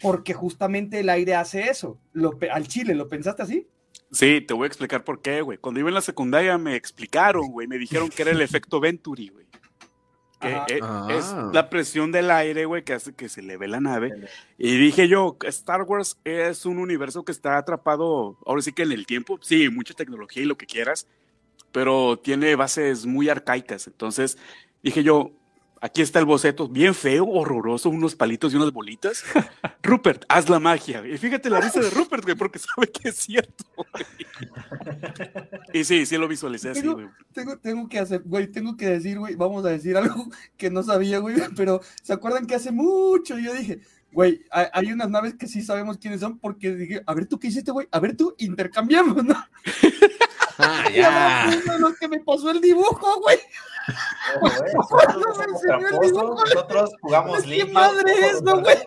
porque justamente el aire hace eso. Lo, al chile, ¿lo pensaste así? Sí, te voy a explicar por qué, güey. Cuando iba en la secundaria me explicaron, güey, me dijeron que era el efecto Venturi, güey. Que es, es, Ah. la presión del aire, güey, que hace que se eleve la nave. Y dije yo, Star Wars es un universo que está atrapado, ahora sí que en el tiempo, sí, mucha tecnología y lo que quieras, pero tiene bases muy arcaicas. Entonces dije yo, aquí está el boceto, bien feo, horroroso, unos palitos y unas bolitas. Rupert, haz la magia. Y fíjate la risa de Rupert, güey, porque sabe que es cierto. güey. Y sí, sí lo visualicé así, Tengo, güey. tengo, tengo que hacer, güey, tengo que decir, güey, vamos a decir algo que no sabía, güey, pero ¿se acuerdan que hace mucho yo dije, Güey, hay, unas naves que sí sabemos quiénes son porque dije, a ver tú qué hiciste, güey, a ver tú, intercambiamos, ¿no? Ah, ya. Lo que me pasó el dibujo, güey. Nosotros jugamos ¿Qué madre es, no, güey?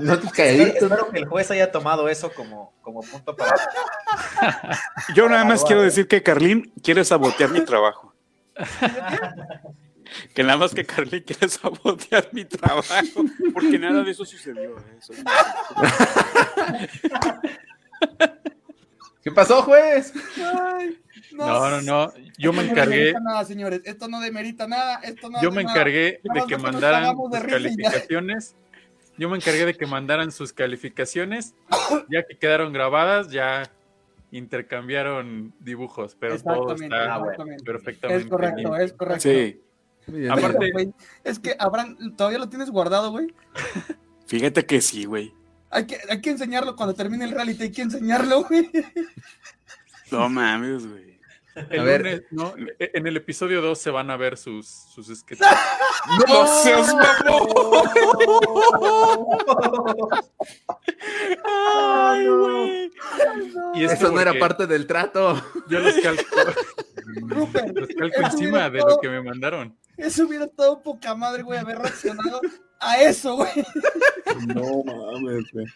No te caes. Espero que el juez haya tomado eso como, como punto para. Yo nada más quiero decir que Carlín quiere sabotear mi trabajo. que nada más que Carlín quiere sabotear mi trabajo, porque nada de eso sucedió. ¿eh? ¿Qué pasó, juez? no, no, no, Yo me encargué. No nada, señores. Esto no demerita nada. Esto no yo me encargué de que mandaran sus calificaciones. Yo me encargué de que mandaran sus calificaciones. Ya que quedaron grabadas, ya intercambiaron dibujos, pero todo está perfectamente. Es correcto, es correcto. Sí. Aparte, es que Abraham, ¿todavía lo tienes guardado, güey? Fíjate que sí, güey. Hay que, hay que enseñarlo cuando termine el reality, hay que enseñarlo, güey. No mames, güey. a ver, ¿no? E, en el episodio 2 se van a ver sus, sus sketches. ¡No seas mamón! ¡Ay, güey! Y eso no era parte del trato. Yo los calco, los calco encima de lo que me mandaron. Eso hubiera estado poca madre, güey, haber reaccionado a eso, güey. No mames, güey.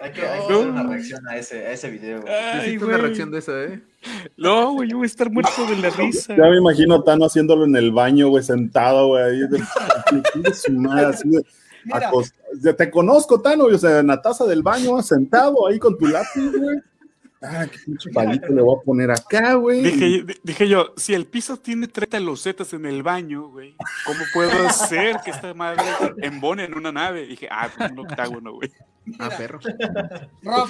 Hay que, hacer una reacción a ese, a ese video. Güey. Ay, una reacción de eso, ¿eh? No, güey, yo voy a estar muerto de la risa. Ya me imagino a Tano haciéndolo en el baño, güey, sentado, güey, ahí de, su madre, así de, Te conozco, Tano, o sea, en la taza del baño, sentado ahí con tu lápiz, güey. Ah, qué pinche palito le voy a poner acá, güey. Dije, dije, yo, si el piso tiene 30 losetas en el baño, güey, ¿cómo puedo hacer que esta madre embone en una nave? Dije, ah, pues un octágono, güey. Ah, perro. Rob,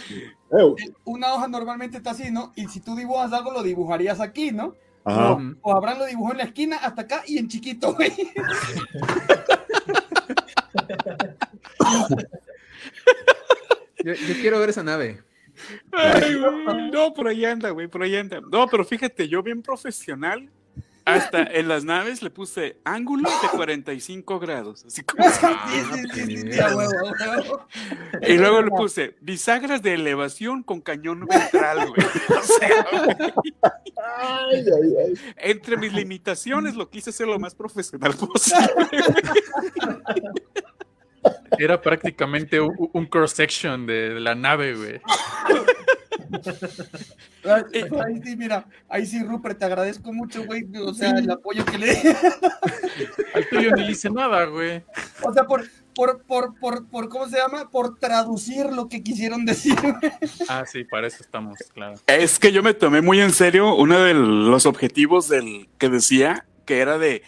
una hoja normalmente está así, ¿no? Y si tú dibujas algo, lo dibujarías aquí, ¿no? Ajá. O, Abraham lo dibujó en la esquina hasta acá y en chiquito, güey. yo, yo quiero ver esa nave. Ay, No, por ahí anda, güey, por ahí anda. No, pero fíjate, yo bien profesional, hasta en las naves le puse ángulo de 45 grados. Así como. y luego le puse bisagras de elevación con cañón ventral, güey. Entre mis limitaciones lo quise hacer lo más profesional posible. Era prácticamente un, cross-section de, la nave, güey. Ahí sí, mira, ahí sí, Rupert, te agradezco mucho, güey. O sea, el apoyo que le. Al tuyo ni hice nada, güey. O sea, por, por, por, por, por, ¿cómo se llama? Por traducir lo que quisieron decir. Ah, sí, para eso estamos, claro. Es que yo me tomé muy en serio uno de los objetivos del que decía, que era de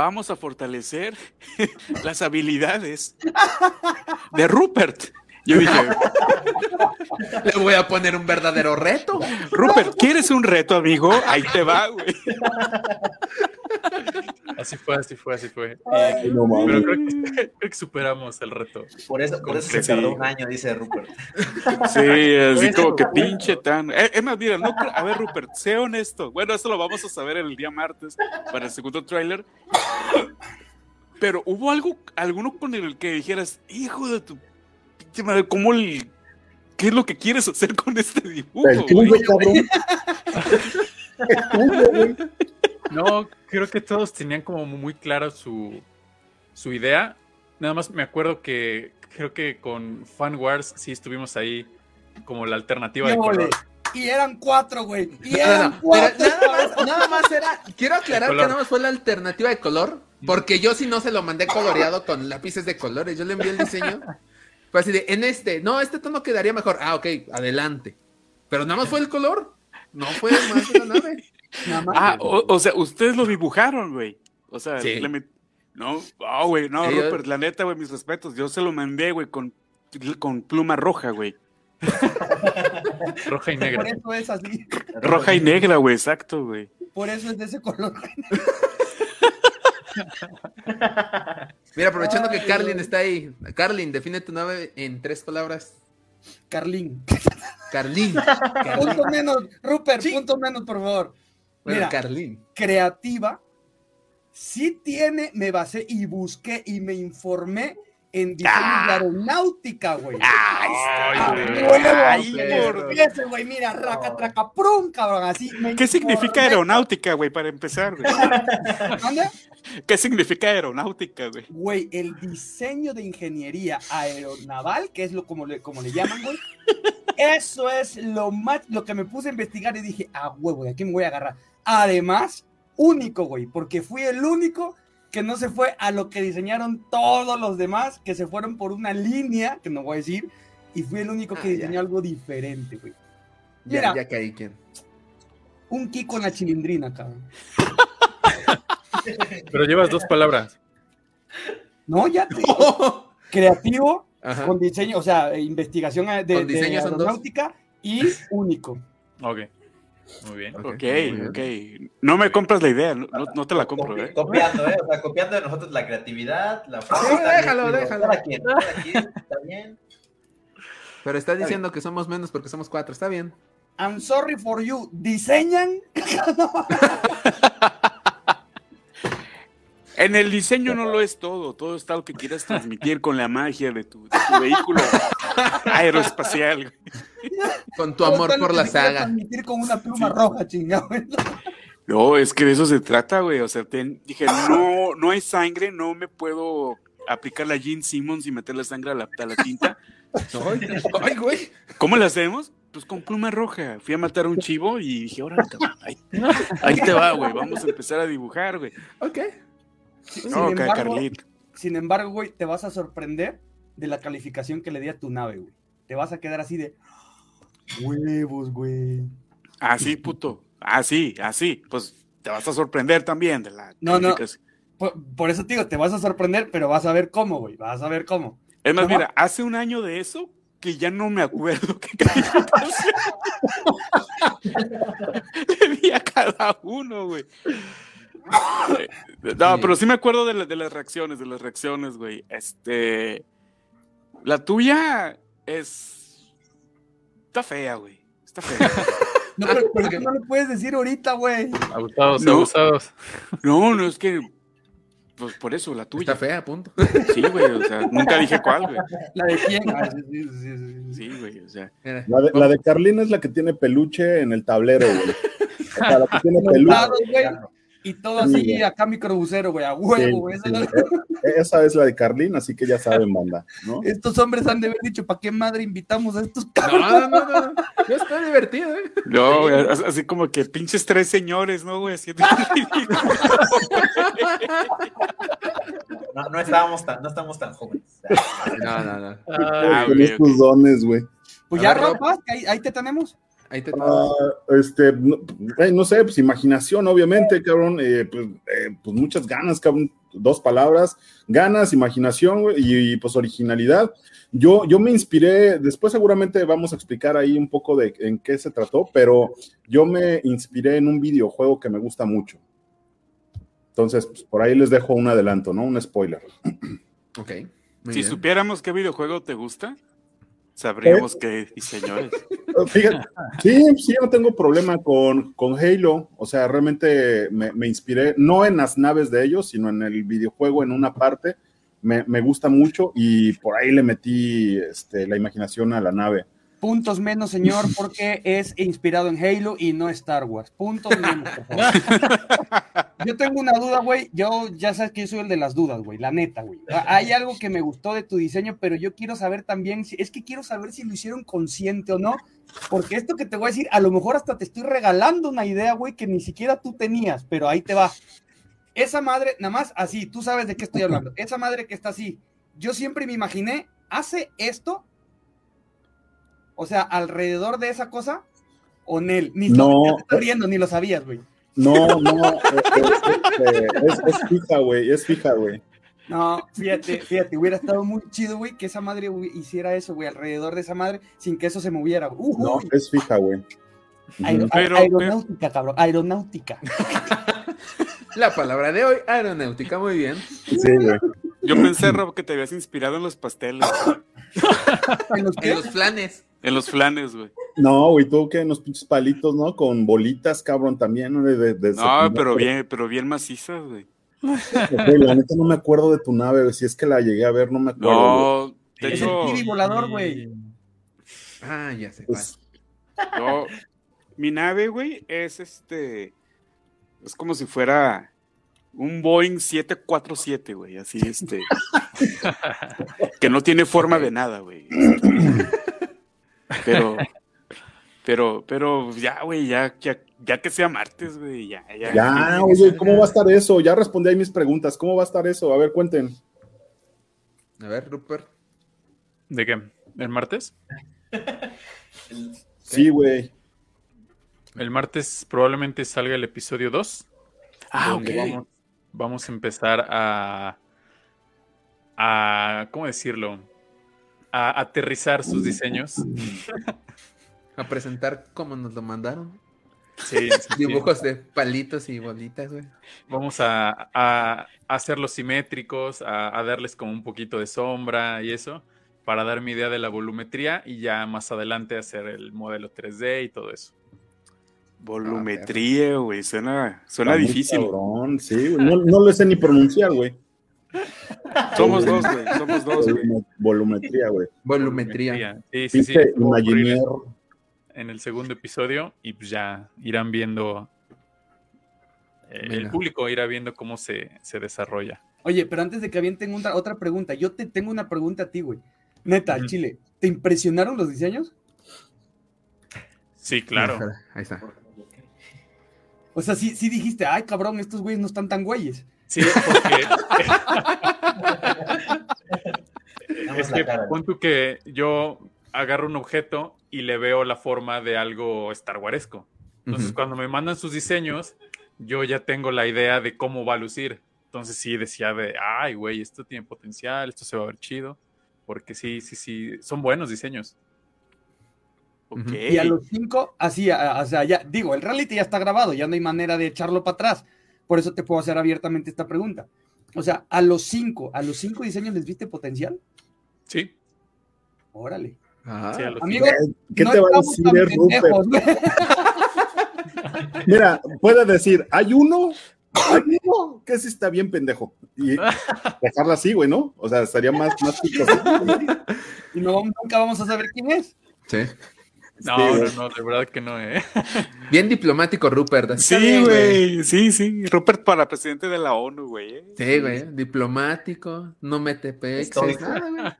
vamos a fortalecer las habilidades de Rupert. Yo dije, le voy a poner un verdadero reto. Rupert, ¿quieres un reto, amigo? Ahí te va, güey. Así fue, así fue, así fue. pero creo que, superamos el reto. Por eso, por eso se tardó un año, dice Rupert. Sí, así como que pinche tan. Eh, es más, mira, no, a ver, Rupert, sé honesto. Bueno, eso lo vamos a saber el día martes para el segundo tráiler. Pero hubo algo, alguno con el que dijeras, hijo de tu ¿cómo el, ¿Qué es lo que quieres hacer con este dibujo? El tuyo, cabrón. No, creo que todos tenían como muy clara su, su idea. Nada más me acuerdo que creo que con Fan Wars sí estuvimos ahí como la alternativa de color. Y eran cuatro, güey. Y eran cuatro. Nada más, era. Quiero aclarar que nada más fue la alternativa de color. Porque yo sí no se lo mandé coloreado con lápices de colores. Yo le envié el diseño. Fue así de, en este, no, este tono quedaría mejor. Ah, ok, adelante. Pero nada más fue el color. No fue más de la nave. Ah, o, sea, ustedes lo dibujaron, güey. O sea, no, oh, güey, no, Rupert, la neta, güey, mis respetos. Yo se lo mandé, güey, con, con pluma roja, güey. roja y negra. Por eso es así. Roja y negra, güey, exacto, güey. Por eso es de ese color. Mira, aprovechando que Carlin está ahí. Carlin, define tu nave en tres palabras. Carlin. Carlin. Punto menos, Rupert, punto menos, por favor. Mira, Carlín. Creativa. Sí tiene, me basé y busqué y me informé en diseño de aeronáutica, güey. Ay, Ay, güey. Ese, güey, mira, raca, traca, prum, cabrón, así. ¿Qué significa aeronáutica, güey, para empezar, güey? ¿Dónde? ¿Qué significa aeronáutica, güey? Güey, el diseño de ingeniería aeronaval, que es lo como le, como le llaman, güey. Eso es lo más, lo que me puse a investigar y dije, ah, huevo, ¿de aquí me voy a agarrar? Además, único, güey, porque fui el único que no se fue a lo que diseñaron todos los demás, que se fueron por una línea, que no voy a decir, y fui el único que Ah, diseñó ya. algo diferente, güey. Ya, Mira. ya caí quién. Un Kiko en la chilindrina, cabrón. Pero llevas dos palabras. No, ya te creativo Ajá. con diseño, o sea, investigación de, Con de dos. aeronáutica y único. Ok. Muy bien. Ok, Ok. No me compras la idea, no, no- te la compro, Copi- ¿eh? Copiando, ¿eh? O sea, copiando de nosotros la creatividad, la frase. Sí, bien, déjalo, déjalo. Está bien. Pero está diciendo que somos menos porque somos cuatro. Está bien. I'm sorry for you. ¿Diseñan? En el diseño no lo es todo, todo está lo que quieras transmitir con la magia de tu, de tu vehículo aeroespacial. Con tu amor por la saga. transmitir con una pluma roja, chingado. No, es que de eso se trata, güey. O sea, ten- dije, no, no hay sangre, no me puedo aplicar la Gene Simmons y meterle sangre a la, a la tinta. Ay, güey. ¿Cómo la hacemos? Pues con pluma roja. Fui a matar a un chivo y dije, órale, cabrón, ahí, ahí te va, güey. Vamos a empezar a dibujar, güey. Ok. Sin, embargo, Carlito. sin embargo, güey, te vas a sorprender de la calificación que le di a tu nave, güey. Te vas a quedar así de huevos, güey. Así, puto. Así, así. Pues te vas a sorprender también de la No, no. Por, por eso te digo, te vas a sorprender, pero vas a ver cómo, güey. Vas a ver cómo. Es más, No, mira, hace un año de eso que ya no me acuerdo qué calificación le di a cada uno, güey. No, pero sí me acuerdo de, la- de las reacciones, de las reacciones, güey. Este. La tuya es. Está fea, güey. Está fea. No, pero, pero tú no lo puedes decir ahorita, güey. Abusados, No. abusados. No, no, es que. Pues por eso, la tuya. Está fea, punto. Sí, güey. O sea, nunca dije cuál, güey. La de quién. Ah, sí, sí, sí, sí, sí. Sí, güey. O sea. La de, la de Carlina es la que tiene peluche en el tablero, güey. O sea, la que tiene peluche. Y todo Sí, así acá microbusero, güey, a huevo, güey. sí, Esa- eh, Esa es la de Carlina, así que ya saben, banda, ¿no? Estos hombres han de haber dicho, ¿para qué madre invitamos a estos No, cabrones? no, no, no. Yo estoy divertido, ¿eh? No, güey, as- así como que pinches tres señores, ¿no, güey? Haciendo No, no estábamos tan, no estamos tan jóvenes. No, no, no. Ah, Con estos dones, güey. Pues A ya, ver, Rob. rapaz, que ahí, ahí te tenemos. Ahí te Ah, este, no, eh, no sé, pues imaginación, obviamente, cabrón, eh, pues, eh, pues muchas ganas, cabrón, dos palabras, ganas, imaginación y, y, pues originalidad. Yo, yo me inspiré, después seguramente vamos a explicar ahí un poco de en qué se trató, pero yo me inspiré en un videojuego que me gusta mucho. Entonces, pues, por ahí les dejo un adelanto, ¿no? Un spoiler. Ok. Muy Si bien. supiéramos qué videojuego te gusta, sabríamos qué diseñadores. Fíjate, sí, sí, yo no tengo problema con, con Halo. O sea, realmente me, me inspiré, no en las naves de ellos, sino en el videojuego en una parte. Me, me gusta mucho y por ahí le metí este, la imaginación a la nave. Puntos menos, señor, porque es inspirado en Halo y no Star Wars. Puntos menos, por favor. Yo tengo una duda, güey. Yo ya sabes que yo soy el de las dudas, güey. La neta, güey. Hay algo que me gustó de tu diseño, pero yo quiero saber también, si, es que quiero saber si lo hicieron consciente o no. Porque esto que te voy a decir, a lo mejor hasta te estoy regalando una idea, güey, que ni siquiera tú tenías, pero ahí te va. Esa madre, nada más así, tú sabes de qué estoy hablando. Esa madre que está así, yo siempre me imaginé, hace esto, o sea, alrededor de esa cosa, o Nel. Ni No. te estás riendo, ni lo sabías, güey. No, no, es, es- es- es fija, güey, es fija, güey. No, fíjate, fíjate, hubiera estado muy chido, güey, que esa madre hiciera eso, güey, alrededor de esa madre, sin que eso se moviera. Uy, No, es fija, güey. Ujú. aero- Pero- aeronáutica, cabrón, aeronáutica. La palabra de hoy, aeronáutica, muy bien. Sí, güey. Yo pensé, Rob, que te habías inspirado en los pasteles, En los En los planes. En los flanes, güey. No, güey, tú que unos pinches palitos, ¿no? Con bolitas, cabrón, también, ¿no? De, de- de- No, pero bien, pero bien macizas, güey. la neta no me acuerdo de tu nave, si es que la llegué a ver, no me acuerdo. No, de hecho. Es el volador, güey. Ah, ya sé. Pues, no, mi nave, güey, es este. Es como si fuera un Boeing 747, güey, así este. que no tiene forma de nada, güey. Pero, pero, pero ya, güey, ya, ya, que sea martes, güey, ya, ya. Ya, oye, ¿cómo va a estar eso? Ya respondí ahí mis preguntas. ¿Cómo va a estar eso? A ver, cuenten. A ver, Rupert. ¿De qué? ¿El martes? Sí, güey. El martes probablemente salga el episodio 2. Ah, ok. Vamos, a empezar a. a. ¿Cómo decirlo? A aterrizar sus diseños. a presentar como nos lo mandaron. Sí, Dibujos de palitos y bolitas, güey. Vamos a, a, hacerlos simétricos, a, a, darles como un poquito de sombra y eso, para dar mi idea de la volumetría y ya más adelante hacer el modelo 3D y todo eso. Volumetría, güey, suena, suena difícil. sí, no, no lo sé ni pronunciar, güey. Somos dos, güey, somos dos, güey. Volumetría, güey. Volumetría. Sí, sí, sí. En el segundo episodio y pues ya irán viendo, eh, el público irá viendo cómo se, se, desarrolla. Oye, pero antes de que avienten otra, otra pregunta, yo te tengo una pregunta a ti, güey. Neta, Chile, ¿te impresionaron los diseños? Sí, claro. Ahí está. O sea, sí, sí dijiste, ay, cabrón, estos güeyes no están tan güeyes. Sí, porque. es que pon tú que yo agarro un objeto y le veo la forma de algo Star Waresco. Entonces, cuando me mandan sus diseños, yo ya tengo la idea de cómo va a lucir. Entonces, sí decía de, ay, güey, esto tiene potencial, esto se va a ver chido. Porque sí, sí, sí, son buenos diseños. Y a los cinco, así, o sea, ya, digo, el reality ya está grabado, ya no hay manera de echarlo para atrás. Por eso te puedo hacer abiertamente esta pregunta. O sea, a los cinco, a los cinco diseños les viste potencial. Sí. Órale. Ah, sí, Amigo, ¿qué te va a decir Rupert? Mira, puede decir, hay uno, hay uno que sí está bien pendejo. Y dejarla así, güey, ¿no? O sea, estaría más, más Y no, nunca vamos a saber quién es. Sí. No, no, no, de verdad que no, ¿eh? Bien diplomático, Rupert. Sí, güey. Sí, sí. Rupert para presidente de la ONU, güey. ¿eh? Sí, güey. Diplomático, no mete nada, güey.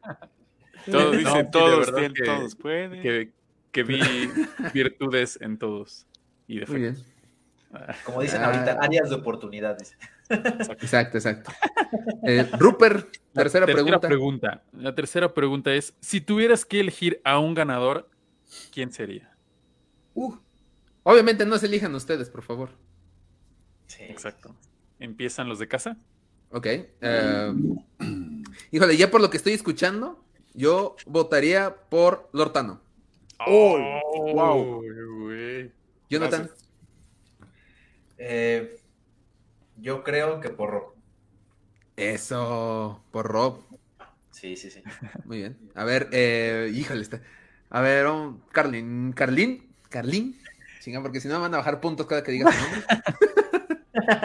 Todos dicen, todos tienen, todos pueden. Que, que, vi virtudes en todos y defectos. Muy bien. Como dicen ahorita, ah. áreas de oportunidades. Exacto, exacto. Eh, Rupert, tercera, tercera pregunta. pregunta. La tercera pregunta es: si tuvieras que elegir a un ganador, ¿quién sería? Uh, obviamente no se elijan ustedes, por favor. Sí. Exacto. ¿Empiezan los de casa? Ok. Uh, híjole, ya por lo que estoy escuchando, yo votaría por Lortano. Oh, wow. Jonathan. Eh, yo creo que por Rob. Eso, por Rob. Sí, sí, sí. Muy bien. A ver, eh, híjole, está. A ver, Carlin, Carlin, Carlin. Chinga, porque si no me van a bajar puntos cada que digas nombre.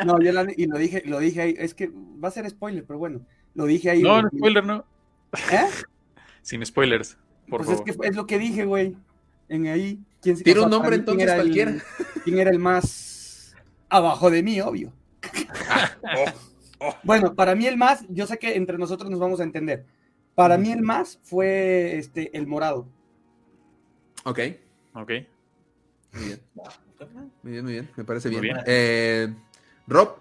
No, yo la, y lo dije, lo dije ahí, es que va a ser spoiler, pero bueno, lo dije ahí. No, no spoiler no. ¿Eh? Sin spoilers, por pues favor. es que es lo que dije, güey. En ahí. ¿Quién, Tira un nombre entonces ¿quién cualquiera. El, ¿Quién era el más abajo de mí, obvio? oh, oh. Bueno, para mí el más, yo sé que entre nosotros nos vamos a entender. Para mí el más fue este el morado. Ok. Ok. Muy bien. Muy bien, muy bien. Me parece bien. bien. Eh, Rob.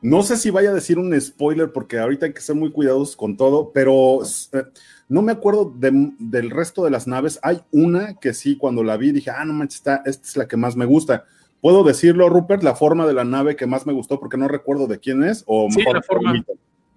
No sé si vaya a decir un spoiler porque ahorita hay que ser muy cuidadosos con todo, pero eh, no me acuerdo de, del resto de las naves. Hay una que sí, cuando la vi dije, ah, no manches, esta, esta es la que más me gusta. ¿Puedo decirlo, Rupert, la forma de la nave que más me gustó porque no recuerdo de quién es? O sí, la forma,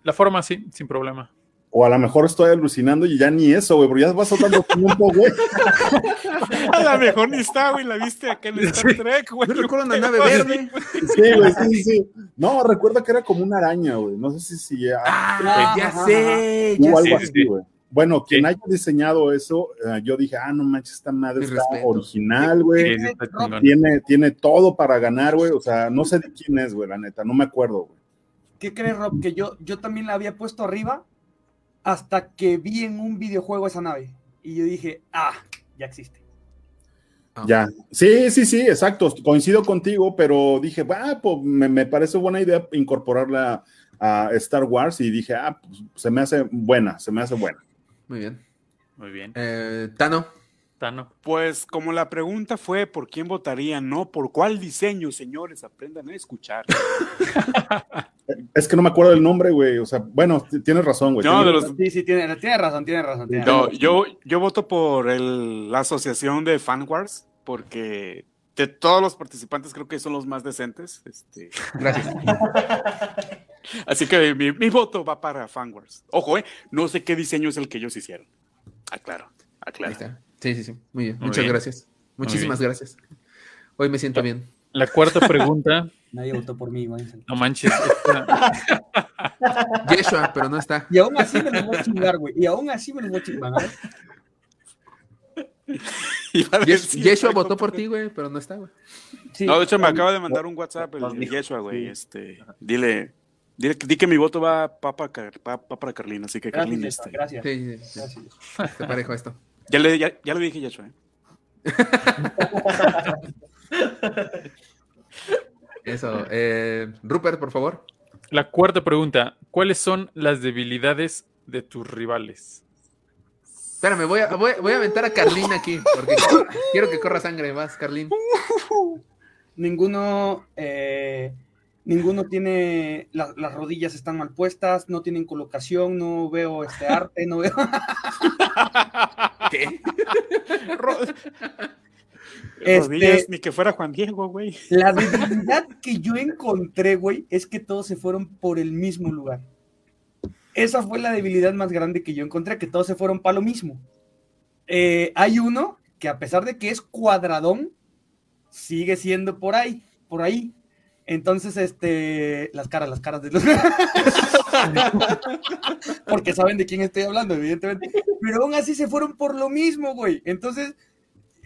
la forma, sí, sin problema. O a lo mejor estoy alucinando y ya ni eso, güey, porque ya vas soltando tiempo, güey. A lo mejor ni está, güey, la viste acá en Star Trek, güey. Yo recuerdo una nave verde. Sí, güey, sí, sí. No, recuerdo que era como una araña, güey. No sé si si ya. Ah, ya sé, ya o algo sé. así, güey. Bueno, quien sí. haya diseñado eso, uh, yo dije, ah, no manches, esta madre está original, güey. Sí, tiene, tiene todo para ganar, güey. O sea, no sé de quién es, güey, la neta, no me acuerdo, güey. ¿qué crees, Rob? Que yo, yo también la había puesto arriba hasta que vi en un videojuego esa nave. Y yo dije, ah, ya existe. Ah. Ya, sí, sí, sí, exacto, coincido contigo, pero dije, ah, pues me, parece buena idea incorporarla a Star Wars y dije, ah, pues se me hace buena, se me hace buena. Muy bien. Muy bien. Eh, Tano. Tano. Pues como la pregunta fue por quién votaría, no por cuál diseño, señores, aprendan a escuchar. es que no me acuerdo del nombre, güey. O sea, bueno, tienes razón, güey. No, Sí, sí, tiene, razón, tiene razón. no, Yo, yo voto por la asociación de Fan Wars, porque de todos los participantes creo que son los más decentes. Este... Gracias. Así que mi, voto va para Fan Wars. Ojo, eh, no sé qué diseño es el que ellos hicieron. Aclaro, aclaro. Sí, sí, sí. Muy bien. Muchas gracias. Muchísimas gracias. Hoy me siento bien. La cuarta pregunta. Nadie votó por mí, güey. No manches. Yeshua, pero no está. Y aún así me lo voy a chingar, güey. Y aún así me lo voy a chingar, Yeshua votó por ti, güey, pero no está, güey. no, de hecho me acaba de mandar un WhatsApp el Yeshua, güey. Este, dile, dile, di que mi voto va para, para Carlina, así que Carlina. Este. Gracias. Sí, sí, Te parejo esto. Ya le, ya, ya le dije Yeshua, ¿eh? Eso. Eh, Rupert, por favor. La cuarta pregunta. ¿Cuáles son las debilidades de tus rivales? Espérame, voy a, voy, a aventar a Carlín aquí, porque quiero que corra sangre más, Carlín. Ninguno, eh, ninguno tiene, las rodillas están mal puestas, no tienen colocación, no veo este arte, no veo... ¿Qué? Este, ni que fuera Juan Diego, güey. La debilidad que yo encontré, güey, es que todos se fueron por el mismo lugar. Esa fue la debilidad más grande que yo encontré, que todos se fueron para lo mismo. Eh, hay uno que a pesar de que es cuadradón, sigue siendo por ahí, por ahí. Entonces, este, las caras, las caras de los... Porque saben de quién estoy hablando, evidentemente. Pero aún así se fueron por lo mismo, güey. Entonces,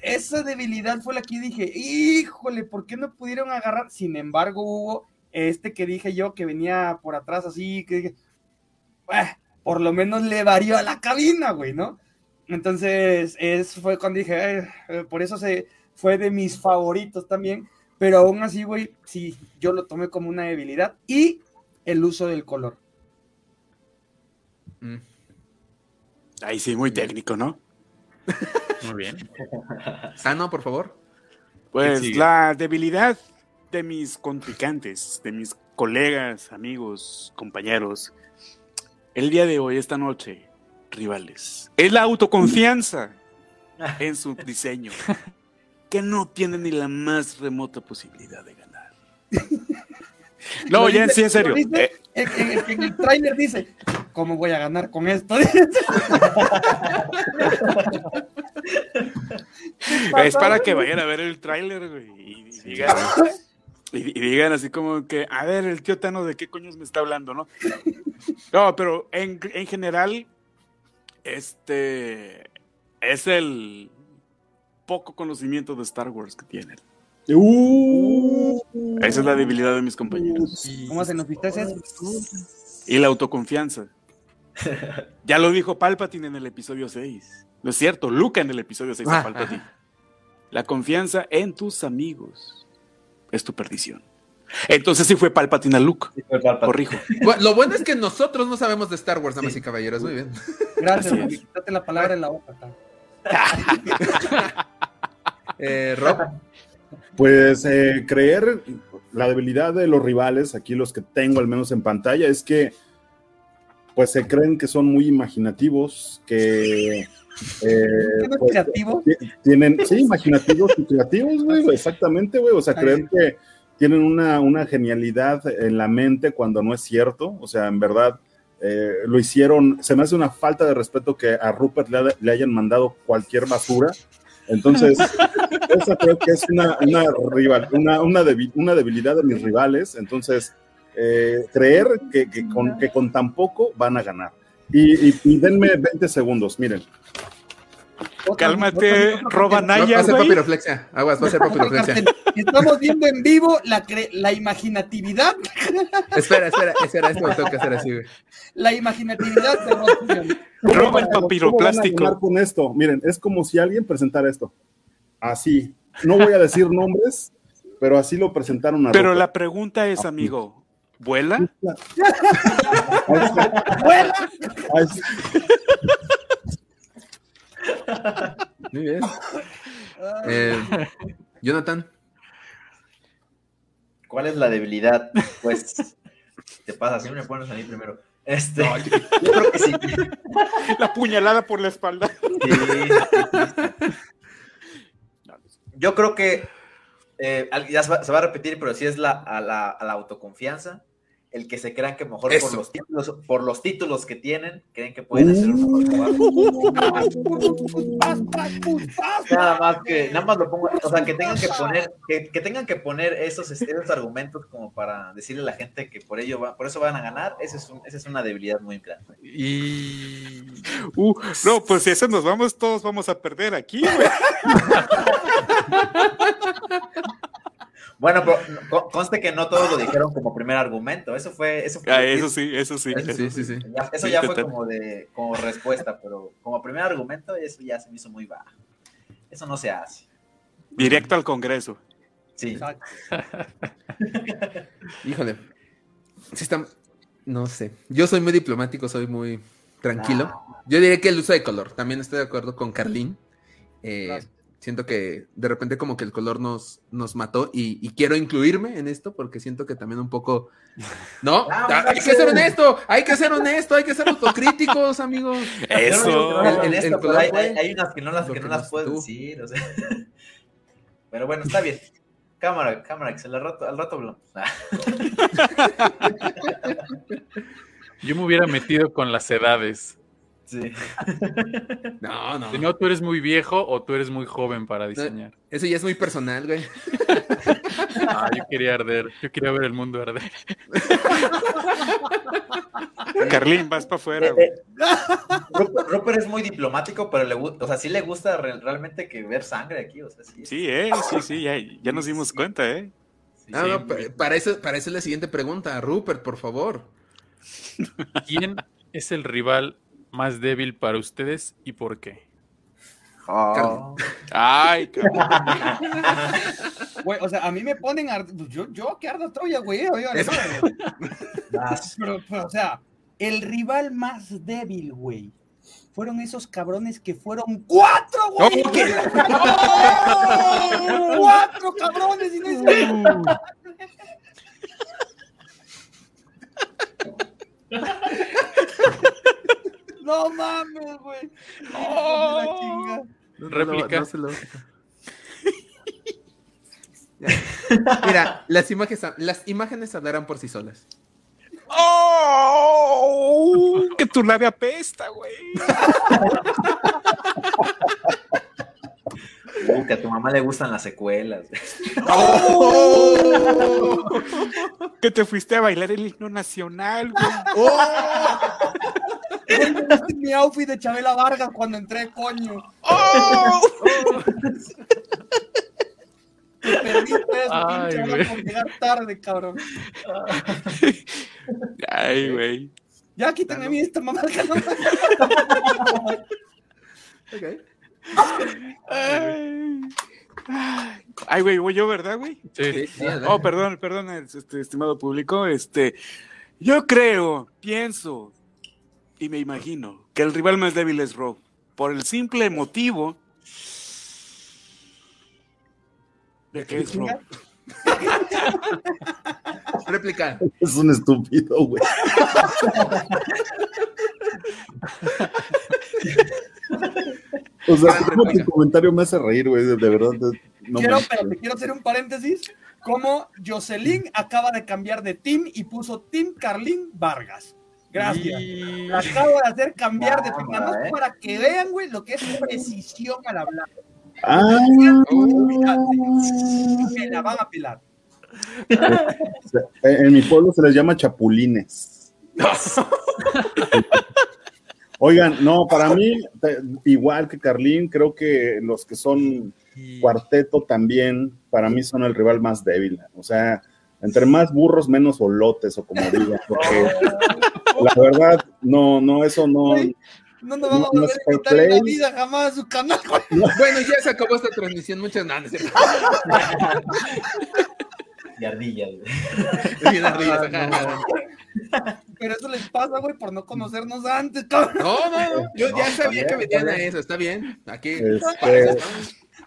esa debilidad fue la que dije, híjole, ¿por qué no pudieron agarrar? Sin embargo, hubo este que dije yo que venía por atrás así, que dije, por lo menos le varió a la cabina, güey, ¿no? Entonces, eso fue cuando dije, eh, por eso se fue de mis favoritos también, pero aún así, güey, sí, yo lo tomé como una debilidad y el uso del color. Mm. Ahí sí, muy técnico, ¿no? Muy bien. Sano, por favor. Pues la debilidad de mis contrincantes, de mis colegas, amigos, compañeros, el día de hoy, esta noche, rivales, es la autoconfianza en su diseño, que no tiene ni la más remota posibilidad de ganar. No, ya sí, en serio. Eh, en, el trailer dice, ¿cómo voy a ganar con esto? es para que vayan a ver el tráiler, güey, y, digan, así como que, a ver, el tío Tano, ¿de qué coños me está hablando, no? No, pero en, en general, este es el poco conocimiento de Star Wars que tienen. Uh, Esa es la debilidad de mis compañeros. ¿Cómo se nos viste eso? Y la autoconfianza. ya lo dijo Palpatine en el episodio 6. No es cierto, Luca en el episodio 6 de Palpatine. La confianza en tus amigos es tu perdición. Entonces sí fue Palpatine a Luke. Corrijo. lo bueno es que nosotros no sabemos de Star Wars, damas y caballeros. Muy bien. Gracias, quítate la palabra en la boca. eh, Rob. Pues eh, creer la debilidad de los rivales, aquí los que tengo al menos en pantalla, es que pues se creen que son muy imaginativos, que eh, pues, creativos? tienen, sí, imaginativos y creativos, güey, exactamente, güey, o sea, creen que tienen una, una, genialidad en la mente cuando no es cierto, o sea, en verdad eh, lo hicieron, se me hace una falta de respeto que a Rupert le hayan mandado cualquier basura, entonces, esa creo que es una, una, rival, una, una, debilidad de mis rivales. Entonces, eh, creer que, que, con, que con tan poco van a ganar. Y, y, denme 20 segundos, miren. Cálmate, roba Naya. Va a ser papiroflexia. Aguas, va a ser papiroflexia. Estamos viendo en vivo la, la imaginatividad. espera, espera, espera, esto lo tengo que hacer así, güey. La imaginatividad de Roba el papiroplástico. con esto? Miren, es como si alguien presentara esto. Así. No voy a decir nombres, pero así lo presentaron a Pero la pregunta es, amigo, ¿vuela? ¿Vuela? Muy bien. Eh, Jonathan. ¿Cuál es la debilidad? Pues te pasa, siempre me pones a mí primero. Este, yo, creo que sí. La puñalada por la espalda. Yo creo que eh, ya se va, a repetir, pero sí es la, a la, a la autoconfianza el que se crean que mejor por los, títulos, por los títulos que tienen, creen que pueden hacer un mejor Nada más que, nada más lo pongo, o sea, que tengan que poner, que, que tengan que poner esos, esos, argumentos como para decirle a la gente que por ello va, por eso van a ganar, esa es, un, esa es una debilidad muy grande. Y uh, no, pues si eso nos vamos, todos vamos a perder aquí, güey. Bueno, pero conste que no todos lo dijeron como primer argumento. Eso fue. Eso, ah, eso sí, eso sí. sí, sí, sí. eso ya fue como, de, como respuesta, pero como primer argumento, eso ya se me hizo muy bajo. Eso no se hace. Directo al Congreso. Sí. Híjole. Sí está, no sé. Yo soy muy diplomático, soy muy tranquilo. Yo diría que el uso de color. También estoy de acuerdo con Carlín. Eh, Siento que de repente como que el color nos, nos mató y, quiero incluirme en esto porque siento que también un poco... No, ah, hay que ser honesto, hay que ser honesto, hay que ser autocríticos, amigos. Eso. hay, unas que no las, que no las puedo decir. O sea. Pero bueno, está bien. Cámara, cámara, que se al rato, al rato hablamos. Yo me hubiera metido con las edades. No, no. Si no, tú eres muy viejo o tú eres muy joven para diseñar. eso ya es muy personal, güey. Ah, yo quería arder. Yo quería ver el mundo arder. Carlín, vas para afuera, eh, eh, Roper es muy diplomático, pero le o sea, sí le gusta realmente que ver sangre aquí. O sea, sí, sí, eh, sí, sí, ya, ya nos dimos cuenta, ¿eh? no, no, para eso, para eso es la siguiente pregunta. Rupert, por favor. ¿Quién es el rival más débil para ustedes y por qué? Oh. Ay, Güey, o sea, a mí me ponen pues, yo, yo que arda Troya, güey. pero, pero, o sea, el rival más débil, güey. Fueron esos cabrones que fueron cuatro, güey. ¡Oh! cuatro cabrones y no No mames, güey. Oh. Réplica. Mira, las imágenes, las imágenes hablarán por sí solas. ¡Oh! Que tu nave apesta, güey. que a tu mamá le gustan las secuelas. ¡Oh! Que te fuiste a bailar el himno nacional, güey. ¡Oh! Mi outfit de Chabela Vargas cuando entré, coño. ¡Oh! Te perdiste eso, Ay, pinche por llegar tarde, cabrón. Ay, güey. Ya quítame a mí esta mamá. ok. Ay, güey, voy yo, ¿verdad, güey? Sí. sí oh, perdón, perdón, este, estimado público. Este, yo creo, pienso, y me imagino que el rival más débil es Rob, por el simple motivo de que es Rob. Réplica. Es un estúpido, güey. o sea, tu comentario me hace reír, güey, de verdad. No quiero, pero te quiero hacer un paréntesis. Como Jocelyn acaba de cambiar de team y puso Team Carlín Vargas. Gracias. acabo de hacer cambiar de tema, ¿eh? para que vean, güey, lo que es precisión al hablar. Ah. Me la van a pelar. En mi pueblo se les llama chapulines. Oigan, no, para mí, igual que Carlín, creo que los que son cuarteto también, para mí son el rival más débil. O sea, entre más burros, menos olotes, o como digan, porque la verdad, no, no, eso no. No nos vamos a volver a quitar en la vida jamás a su canal. Bueno, ya se acabó esta transmisión. Muchas gracias. Y ardillas. Pero eso les pasa, güey, por no conocernos antes, cabrón. No, no, no. Yo ya sabía que venían a eso. Está bien. Aquí. Este...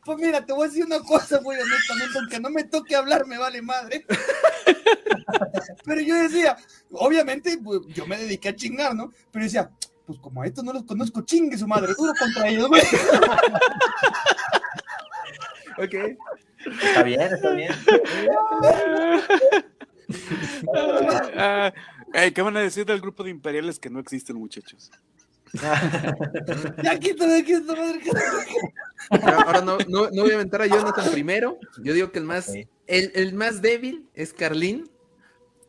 Pues mira, te voy a decir una cosa, güey, honestamente, aunque no me toque hablar, me vale madre. Pero yo decía, obviamente, pues, yo me dediqué a chingar, ¿no? Pero decía, pues como a estos no los conozco, chingue su madre, duro contra ellos, güey. ok. Está bien, está bien. Ah, ¿Qué van a decir del grupo de imperiales que no existen, muchachos? ya quítame, quítame. Ahora no, no, no, voy a aventar a Jonathan primero. Yo digo que el más, el, el, más débil es Carlín,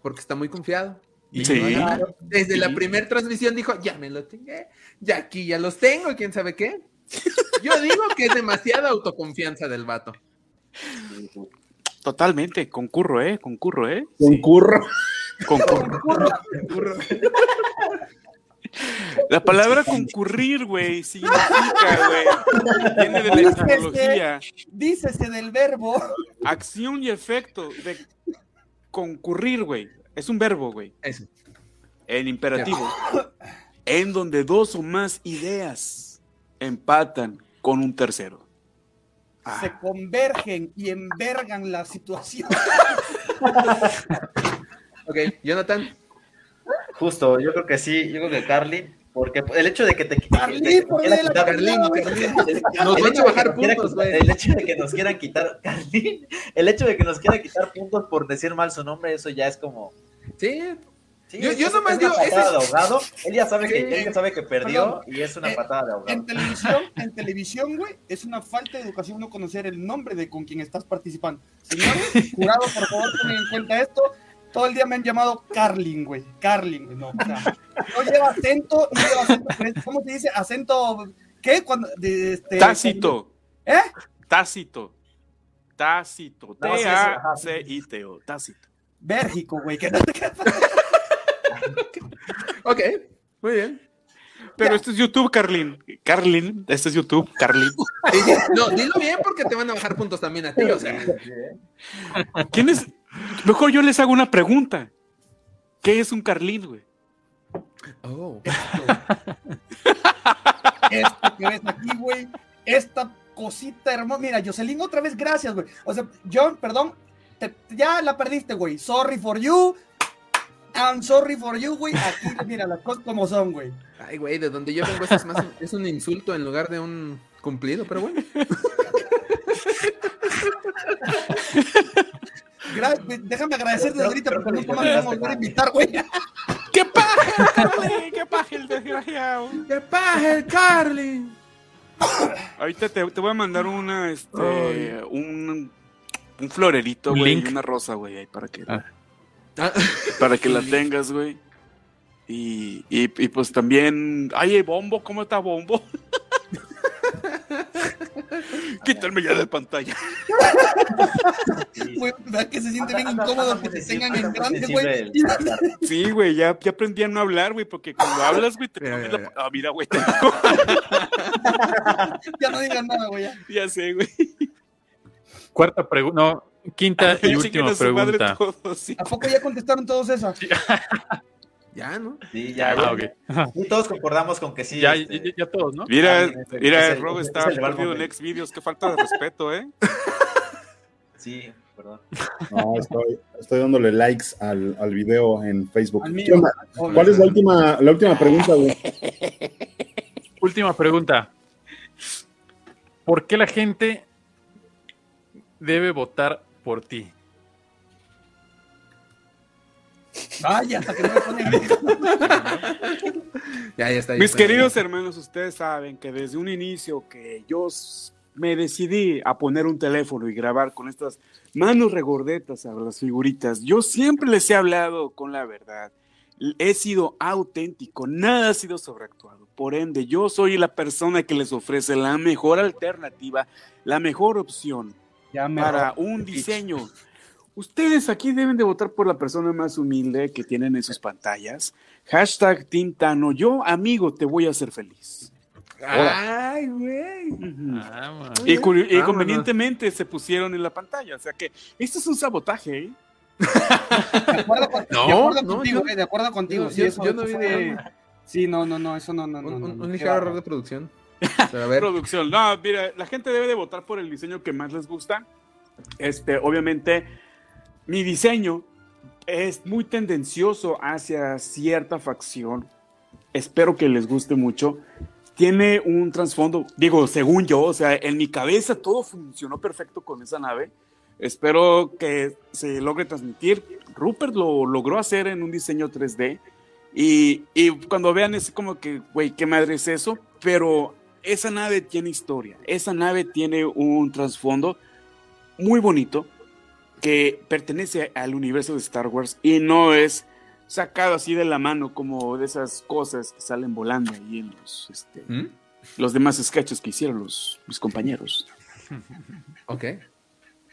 porque está muy confiado. sí. Desde la primera transmisión dijo, ya me lo tengo, ya aquí ya los tengo, quién sabe qué. Yo digo que es demasiada autoconfianza del vato. Totalmente, concurro, ¿eh? Concurro, ¿eh? Concurro. Concurro. concurro. La palabra concurrir, güey, significa, güey, viene de la etimología. Dícese del verbo. Acción y efecto de concurrir, güey. Es un verbo, güey. Eso. En imperativo. En donde dos o más ideas empatan con un tercero. Se convergen y envergan la situación. ok, Jonathan. Justo, yo creo que sí, yo creo que Carly, porque el hecho de que te, Carly, te, por quiera la quitar Carly, nos puntos, güey. El hecho de que nos quieran quitar Carly, el hecho de que nos quieran quitar puntos por decir mal su nombre, eso ya es como Sí. Sí, yo, yo nomás digo, ese de ahogado. Él ya sabe, Sí. que, él ya sabe que perdió Perdón. y es una Eh, patada de ahogado. En televisión, en televisión, güey, es una falta de educación no conocer el nombre de con quien estás participando. Señores, jurado, por favor, tomen en cuenta esto. Todo el día me han llamado Carlin, güey. Carlin, güey, no. O sea, no lleva acento, no lleva acento. ¿Cómo se dice? Acento. ¿Qué? Cuando, de, este, Tácito. ¿Eh? Tácito. Tácito. No. T-A-C-I-T-O. Tácito. Bérgico, güey. que- Ok, muy bien. Pero este es YouTube, Carlin. Carlin, este es YouTube, Carlin. No, dilo bien porque te van a bajar puntos también a ti, o sea. ¿Quién es? Mejor yo les hago una pregunta. ¿Qué es un Carlin, güey? Oh. Esto que ves aquí, güey. Esta cosita hermosa. Mira, Jocelyn, otra vez gracias, güey. O sea, John, perdón. te- ya la perdiste, güey. Sorry for you. I'm sorry for you, güey. Aquí, mira, las cosas como son, güey. Ay, güey, de donde yo vengo es más es un insulto en lugar de un cumplido, pero bueno. Gra- déjame agradecerte creo porque que no te me vamos a volver a mal. invitar, güey. ¡Qué paja, Carlin! ¡Qué paja el desgraciado! ¡Qué paja el Carly! Ahorita te, te voy a mandar una, este, Ay. un, un florerito, Un güey, link. y una rosa, güey, ahí para que, Ah. Ah, para que la tengas, güey. Y, y, y pues también, ay, Bombo, ¿cómo está Bombo? Quítame ya de pantalla. Sí. Güey, ¿verdad que se siente bien incómodo que te tengan en grande, güey? Sí, güey, ya, ya aprendí a no hablar, güey, porque cuando hablas, güey, te Mira, pones la... Ah, mira, güey, te- Ya no digas nada, güey. ya. ya sé, güey. Cuarta pregunta, no, quinta y última pregunta. sí. ¿A poco ya contestaron todos esas? ya, ¿no? Sí, ya, Ah. Sí, todos concordamos con que sí. Ya, este, ya, ya todos, ¿no? Mira, Ah, mira, es el- Rob es está perdido en ex videos, qué falta de respeto, ¿eh? Sí, perdón. No, estoy, estoy dándole likes al, al video en Facebook. ¿Cuál es la última, la última pregunta, güey? Última pregunta. ¿Por qué la gente debe votar por ti? Vaya, hasta que no me ponen Ya, ya está. ya Mis está. queridos hermanos, ustedes saben que desde un inicio que yo me decidí a poner un teléfono y grabar con estas manos regordetas a las figuritas, yo siempre les he hablado con la verdad. he sido auténtico, nada ha sido sobreactuado. Por ende, yo soy la persona que les ofrece la mejor alternativa, la mejor opción para un diseño. Ustedes aquí deben de votar por la persona más humilde que tienen en sus pantallas. Hashtag Tintano, yo amigo te voy a hacer feliz. Ay, güey. Ah, y, convenientemente se pusieron en la pantalla. O sea que esto es un sabotaje. ¿eh? De acuerdo, no, de contigo, de acuerdo contigo. sí, yo, no vi de... Sí, no, no, no, eso no, no, un, no. Un, ligero error de producción. A ver. producción. No, mira, la gente debe de votar por el diseño que más les gusta. Este, obviamente, mi diseño es muy tendencioso hacia cierta facción. Espero que les guste mucho tiene un trasfondo, digo, según yo, o sea, en mi cabeza todo funcionó perfecto con esa nave. Espero que se logre transmitir. Rupert lo logró hacer en un diseño 3D. Y, y cuando vean es como que, güey, ¿qué madre es eso? Pero esa nave tiene historia. Esa nave tiene un trasfondo muy bonito que pertenece al universo de Star Wars y no es sacado así de la mano, como de esas cosas que salen volando ahí en los, este, ¿Mm? los demás sketches que hicieron los, mis compañeros. Ok.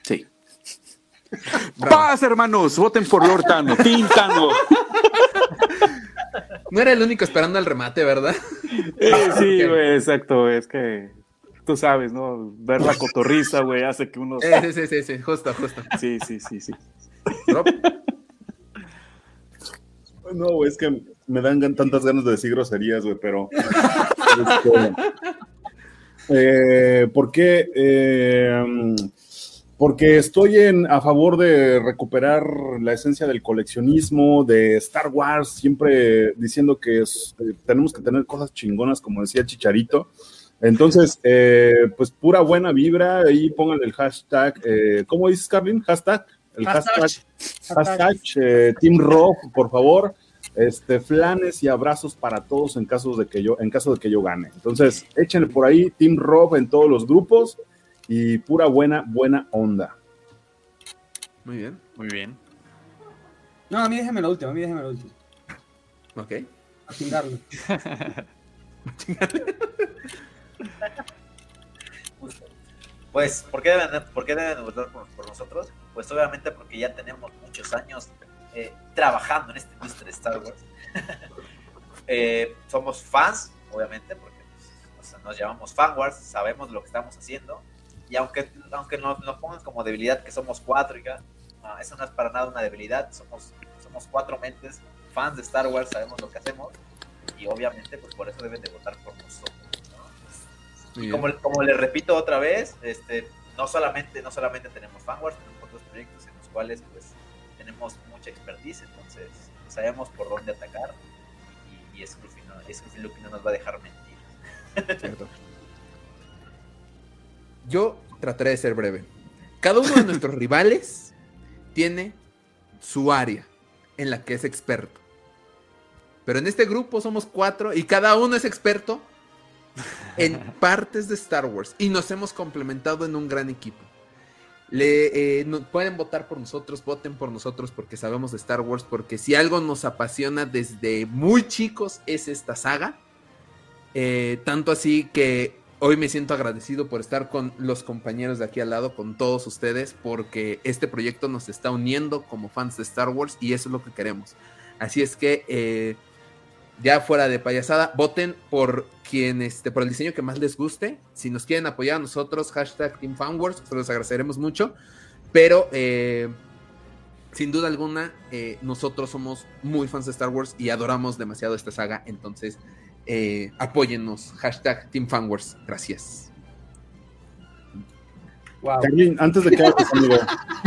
Sí. Paz, hermanos, voten por Lord Tano, Tintano. No era el único esperando el remate, ¿verdad? sí, güey, exacto, es que tú sabes, ¿no? Ver la cotorriza, güey, hace que uno... Sí, sí, sí, sí, justo, justo. Sí, sí, sí, sí. No, es que me dan tantas ganas de decir groserías, güey, pero. Este, eh, ¿Por qué? Eh, porque estoy en, a favor de recuperar la esencia del coleccionismo, de Star Wars, siempre diciendo que eh, tenemos que tener cosas chingonas, como decía Chicharito. Entonces, pues pura buena vibra, ahí pongan el hashtag, ¿cómo dices, Carlin? Hashtag el hashtag, hashtag, Team Rock, por favor. Este, flanes y abrazos para todos en caso de que yo, en caso de que yo gane. Entonces, échenle por ahí Team Rob en todos los grupos y pura buena, buena onda. Muy bien. Muy bien. No, a mí déjeme la última, a mí déjeme la última. Ok. A chingarlo. Pues, ¿por qué deben, por qué deben votar por, nosotros? Pues obviamente porque ya tenemos muchos años eh, trabajando en esta industria de Star Wars. Eh, somos fans, obviamente, porque pues, nos llamamos fan wars, sabemos lo que estamos haciendo. Y aunque, aunque nos, nos pongan como debilidad que somos cuatro, y eso no es para nada una debilidad. Somos, somos cuatro mentes, fans de Star Wars, sabemos lo que hacemos. Y obviamente, pues por eso deben de votar por nosotros. Como, como les repito otra vez, este, no solamente, no solamente tenemos fanwars, tenemos otros proyectos en los cuales pues tenemos mucha expertise, entonces sabemos por dónde atacar y, y es lo que no nos va a dejar mentir. Yo trataré de ser breve. Cada uno de nuestros rivales tiene su área en la que es experto. Pero en este grupo somos cuatro y cada uno es experto en partes de Star Wars y nos hemos complementado en un gran equipo. Le, eh, pueden votar por nosotros, voten por nosotros porque sabemos de Star Wars, porque si algo nos apasiona desde muy chicos es esta saga. Eh, tanto así que hoy me siento agradecido por estar con los compañeros de aquí al lado, con todos ustedes, porque este proyecto nos está uniendo como fans de Star Wars y eso es lo que queremos. Así es que eh, ya fuera de payasada, voten por quien este, por el diseño que más les guste. Si nos quieren apoyar a nosotros, hashtag Team se los agradeceremos mucho. Pero eh, sin duda alguna, eh, nosotros somos muy fans de Star Wars y adoramos demasiado esta saga. Entonces, eh, apóyennos. Hashtag Team Gracias. Wow. antes de que hagas, amigo.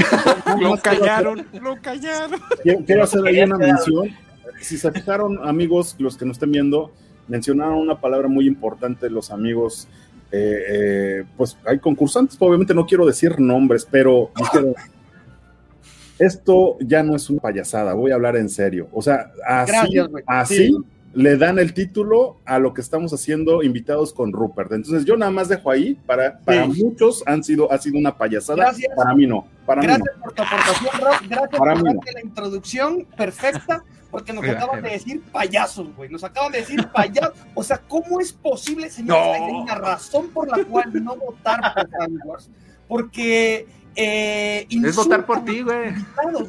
lo callaron, lo callaron. quiero hacer ahí una mención si se fijaron, amigos, los que nos estén viendo, mencionaron una palabra muy importante los amigos. Eh, eh, pues hay concursantes, obviamente no quiero decir nombres, pero esto ya no es una payasada, voy a hablar en serio. O sea, así, así le dan el título a lo que estamos haciendo invitados con Rupert. Entonces yo nada más dejo ahí, para, para muchos han sido, ha sido una payasada, para mí no. Para Gracias mí por tu aportación, Rob. Gracias por la introducción perfecta porque nos acaban de decir payasos, güey. Nos acaban de decir payasos. O sea, ¿cómo es posible, señor? No. Hay una razón por la cual no votar por Star Wars. Porque. Eh, es votar por ti, güey.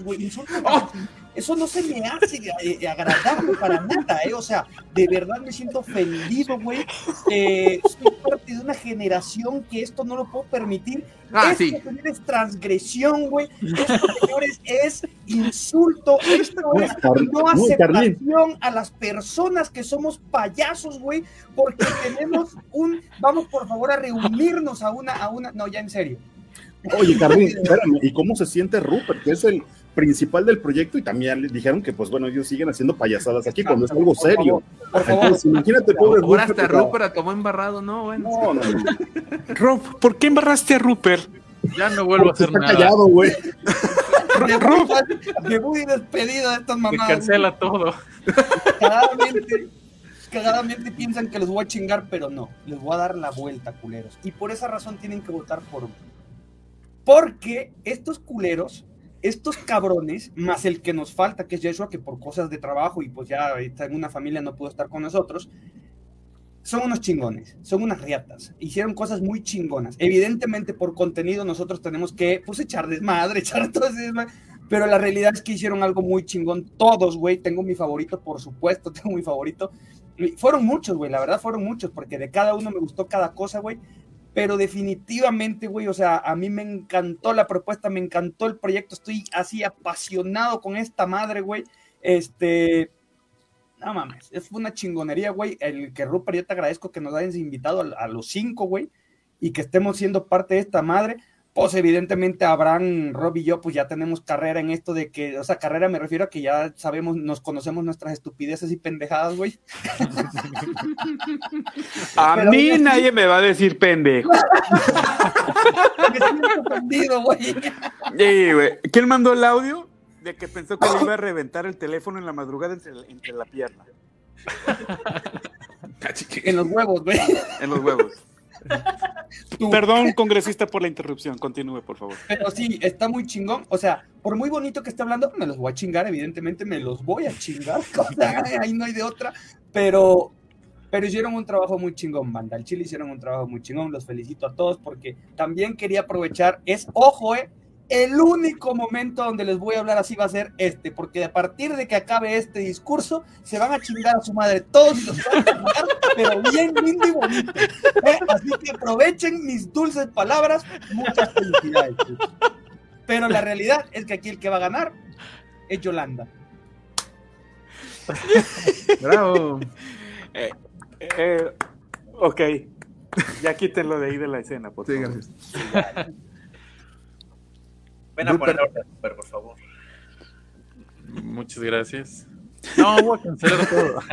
güey. Oh eso no se me hace eh, eh, agradable para nada, ¿eh? O sea, de verdad me siento ofendido, güey. Eh, soy parte de una generación que esto no lo puedo permitir. Ah, esto, sí. es transgresión, güey. Esto, señores, es insulto. Esto es no aceptación a las personas que somos payasos, güey, porque tenemos un. Vamos, por favor, a reunirnos a una. A una no, ya en serio. Oye, Carmen, espérame, ¿y cómo se siente Rupert? Que es el, principal del proyecto y también le dijeron que, pues bueno, ellos siguen haciendo payasadas aquí cuando es algo serio. Por favor, imagínate, pobre Ahora hasta Rupert acabó embarrado, ¿no? Bueno. No, no, no. Rob, ¿por qué embarraste a Rupert? Ya no vuelvo a hacer está nada. callado, güey. Rob, me voy despedido de estas mamadas. Me cancela todo. Cagadamente, cagadamente piensan que los voy a chingar, pero no. Les voy a dar la vuelta, culeros. Y por esa razón tienen que votar por mí. Porque estos culeros estos cabrones, más el que nos falta, que es Yeshua, que por cosas de trabajo y pues ya está en una familia no pudo estar con nosotros, son unos chingones, son unas riatas, hicieron cosas muy chingonas. Evidentemente por contenido nosotros tenemos que pues echar desmadre, echar todo ese desmadre, pero la realidad es que hicieron algo muy chingón todos, güey, tengo mi favorito, por supuesto, tengo mi favorito. Fueron muchos, güey, la verdad fueron muchos, porque de cada uno me gustó cada cosa, güey pero definitivamente, güey, o sea, a mí me encantó la propuesta, me encantó el proyecto, estoy así apasionado con esta madre, güey. Este, no mames, es una chingonería, güey. El que Rupert, yo te agradezco que nos hayas invitado a, a los cinco, güey, y que estemos siendo parte de esta madre pues evidentemente Abraham, Rob y yo, pues ya tenemos carrera en esto de que, o sea, carrera me refiero a que ya sabemos, nos conocemos nuestras estupideces y pendejadas, güey. a mí nadie me va a decir pendejo. me güey. Sí, güey. ¿Quién mandó el audio? De que pensó que le iba a reventar el teléfono en la madrugada entre, entre la pierna. en los huevos, güey. En los huevos. Perdón, congresista, por la interrupción. Continúe, por favor. Pero sí, está muy chingón. O sea, por muy bonito que esté hablando, me los voy a chingar, evidentemente me los voy a chingar. ahí no hay de otra. Pero, pero hicieron un trabajo muy chingón, banda. El Chile hicieron un trabajo muy chingón. Los felicito a todos porque también quería aprovechar. Es, ojo, eh, el único momento donde les voy a hablar así va a ser este, porque a partir de que acabe este discurso, se van a chingar a su madre todos y los van a chingar, pero bien lindo y bonito. ¿eh? Así que aprovechen mis dulces palabras, muchas felicidades. Pero la realidad es que aquí el que va a ganar es Yolanda. Bravo. Eh, eh, ok, ya quítenlo de ahí de la escena, por favor. Gracias. Ven a poner por favor. Muchas gracias. No, voy a cancelar todo.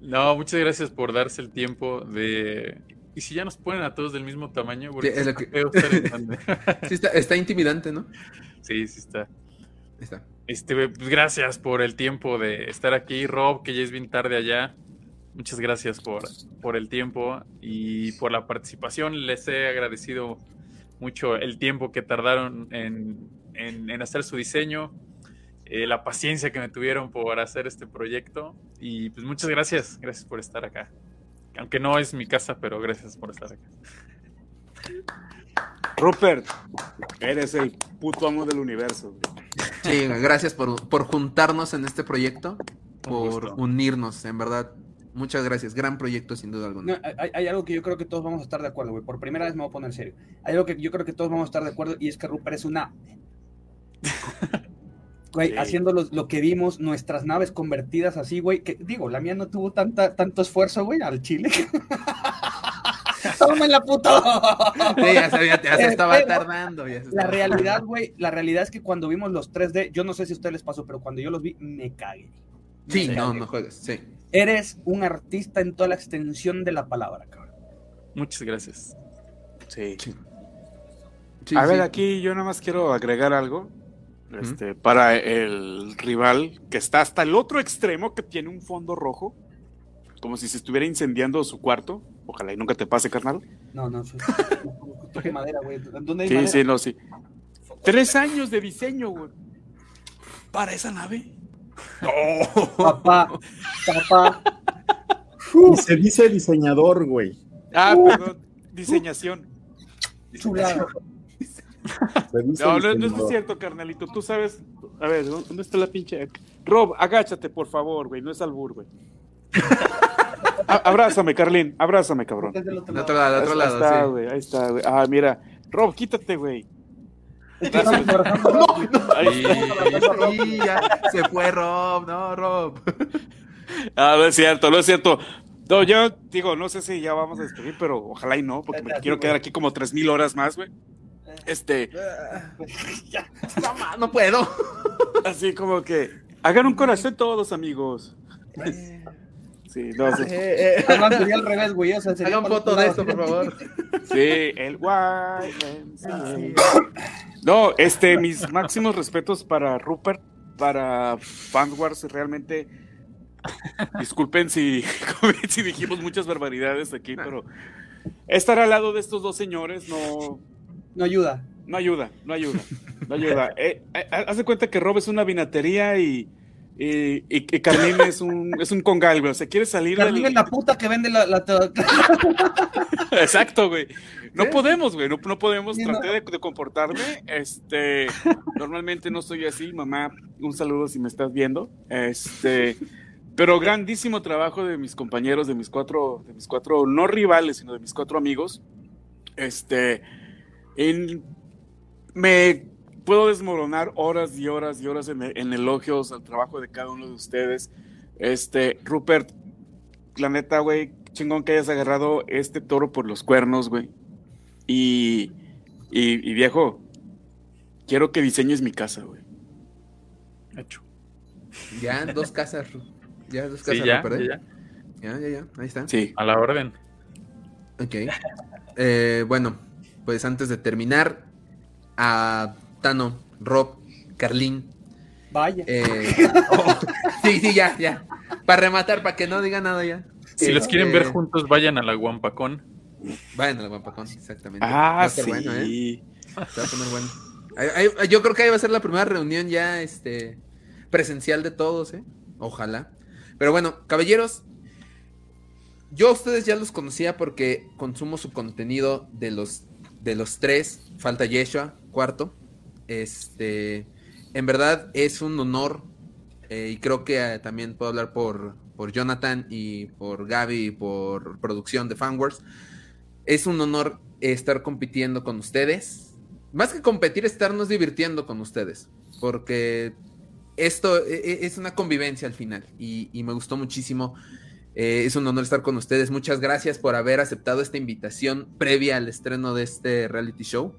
No, muchas gracias por darse el tiempo de. Y si ya nos ponen a todos del mismo tamaño, sí, es lo que... sí, está, está, intimidante, ¿no? Sí, sí está. Está. Este, pues gracias por el tiempo de estar aquí, Rob, que ya es bien tarde allá. Muchas gracias por, por el tiempo y por la participación. Les he agradecido mucho el tiempo que tardaron en, en, hacer su diseño, eh, la paciencia que me tuvieron por hacer este proyecto y pues muchas gracias, gracias por estar acá. Aunque no es mi casa, pero gracias por estar acá. Rupert, eres el puto amo del universo. Sí, gracias por, por juntarnos en este proyecto, por unirnos, en verdad Muchas gracias. Gran proyecto, sin duda alguna. hay, algo que yo creo que todos vamos a estar de acuerdo, güey. Por primera vez me voy a poner serio. Hay algo que yo creo que todos vamos a estar de acuerdo y es que Rupert es una. Güey, haciendo lo, que vimos, nuestras naves convertidas así, güey. Que digo, la mía no tuvo tanta, tanto esfuerzo, güey, al chile. Toma la puta. Sí, ya, sabía, ya se estaba tardando. la realidad, güey, la realidad es que cuando vimos los 3D, yo no sé si a ustedes les pasó, pero cuando yo los vi, me cagué. Sí, no, no juegues, sí. Eres un artista en toda la extensión de la palabra, cabrón. Muchas gracias. Sí. a ver, aquí yo nada más quiero agregar algo. Este, para el rival que está hasta el otro extremo, que tiene un fondo rojo, como si se estuviera incendiando su cuarto. Ojalá y nunca te pase, carnal. No, no, toque madera, güey. ¿Dónde hay sí, madera? sí, no, sí. Tres años de diseño, güey. Para esa nave. Papá, papá. Y se dice diseñador, güey. Ah, perdón. Diseñación. Chulada. Se dice No, no, no es cierto, carnalito. Tú sabes. A ver, ¿dónde está la pinche? Rob, agáchate, por favor, güey. No es albur, güey. Abrázame, Carlín. Abrázame, cabrón. Otro otro lado, Ahí está, sí. güey. Ahí está, güey. Ah, mira. Rob, quítate, güey. Estamos abrazando a Rob. Ahí- Sí, ya se fue Rob, no, Rob. Ah, no es cierto, no es cierto. No, yo digo, no sé si ya vamos a despedir, pero ojalá y no, porque me quiero quedar aquí como tres mil horas más, güey. Este, No, ma, no puedo. así como que hagan un corazón todos, amigos. Sí, no, sí, Además, sería al revés, güey. O sea, sería Hagan foto de esto, por favor. sí, el guay. No, este, mis máximos respetos para Rupert, para Fanwars, realmente. Disculpen si, si dijimos muchas barbaridades aquí, pero estar al lado de estos dos señores no, No ayuda. no ayuda, no ayuda, no ayuda. Eh, eh, haz de cuenta que Rob es una vinatería y, y, y- y Carlín es un, es un congal, güey. O sea, quiere salir Carlín del- es la puta que vende la. la Exacto, güey. No podemos, güey, no, no podemos. Sí, Traté de, de comportarme. Este, normalmente no soy así, mamá. Un saludo si me estás viendo. Este, pero grandísimo trabajo de mis compañeros, de mis cuatro, de mis cuatro, no rivales, sino de mis cuatro amigos. Este, en- me puedo desmoronar horas y horas y horas en, en elogios al trabajo de cada uno de ustedes. Este, Rupert, la neta, güey, chingón que hayas agarrado este toro por los cuernos, güey. Y, y, y, viejo, quiero que diseñes mi casa, güey. Hecho. Ya, dos casas. Ya, dos Sí, casas, ya, Rupert, ¿eh? ya, Ya, ya, ya. Ahí está. Sí. a la orden. Ok. Eh, bueno, pues antes de terminar, a Tano, Rob, Carlín. Vaya. eh, oh, sí, sí, ya, ya. Para rematar, para que no diga nada ya. Si los quieren Eh, ver juntos, vayan a la Guampacón. Vayan a la Guampacón, exactamente. Va Ah, a estar sí. bueno, ¿eh? Se va a poner bueno. Ahí- ahí- yo creo que ahí va a ser la primera reunión ya este, presencial de todos, ¿eh? Ojalá. Pero bueno, caballeros, yo a ustedes ya los conocía porque consumo su contenido de los, de los tres. Falta Yeshua, cuarto. Este, en verdad es un honor eh, y creo que eh, también puedo hablar por, por Jonathan y por Gaby y por producción de Fanwars. Es un honor estar compitiendo con ustedes. Más que competir, estarnos divirtiendo con ustedes. Porque esto e- e- es una convivencia al final. Y, y me gustó muchísimo. Eh, es un honor estar con ustedes. Muchas gracias por haber aceptado esta invitación previa al estreno de este reality show.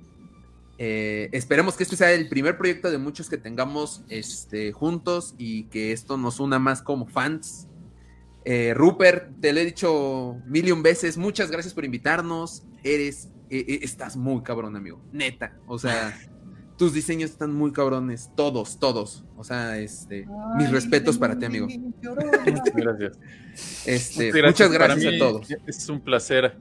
Eh, esperemos que este sea el primer proyecto de muchos que tengamos este, juntos y que esto nos una más como fans. Eh, Rupert, te lo he dicho mil y un veces, muchas gracias por invitarnos. Eres, eh, eh, estás muy cabrón, amigo. Neta. O sea, tus diseños están muy cabrones. Todos, todos. O sea, este, mis respetos para ti, amigo. Gracias. Este, Muchas muchas Para gracias mí a todos. Es un placer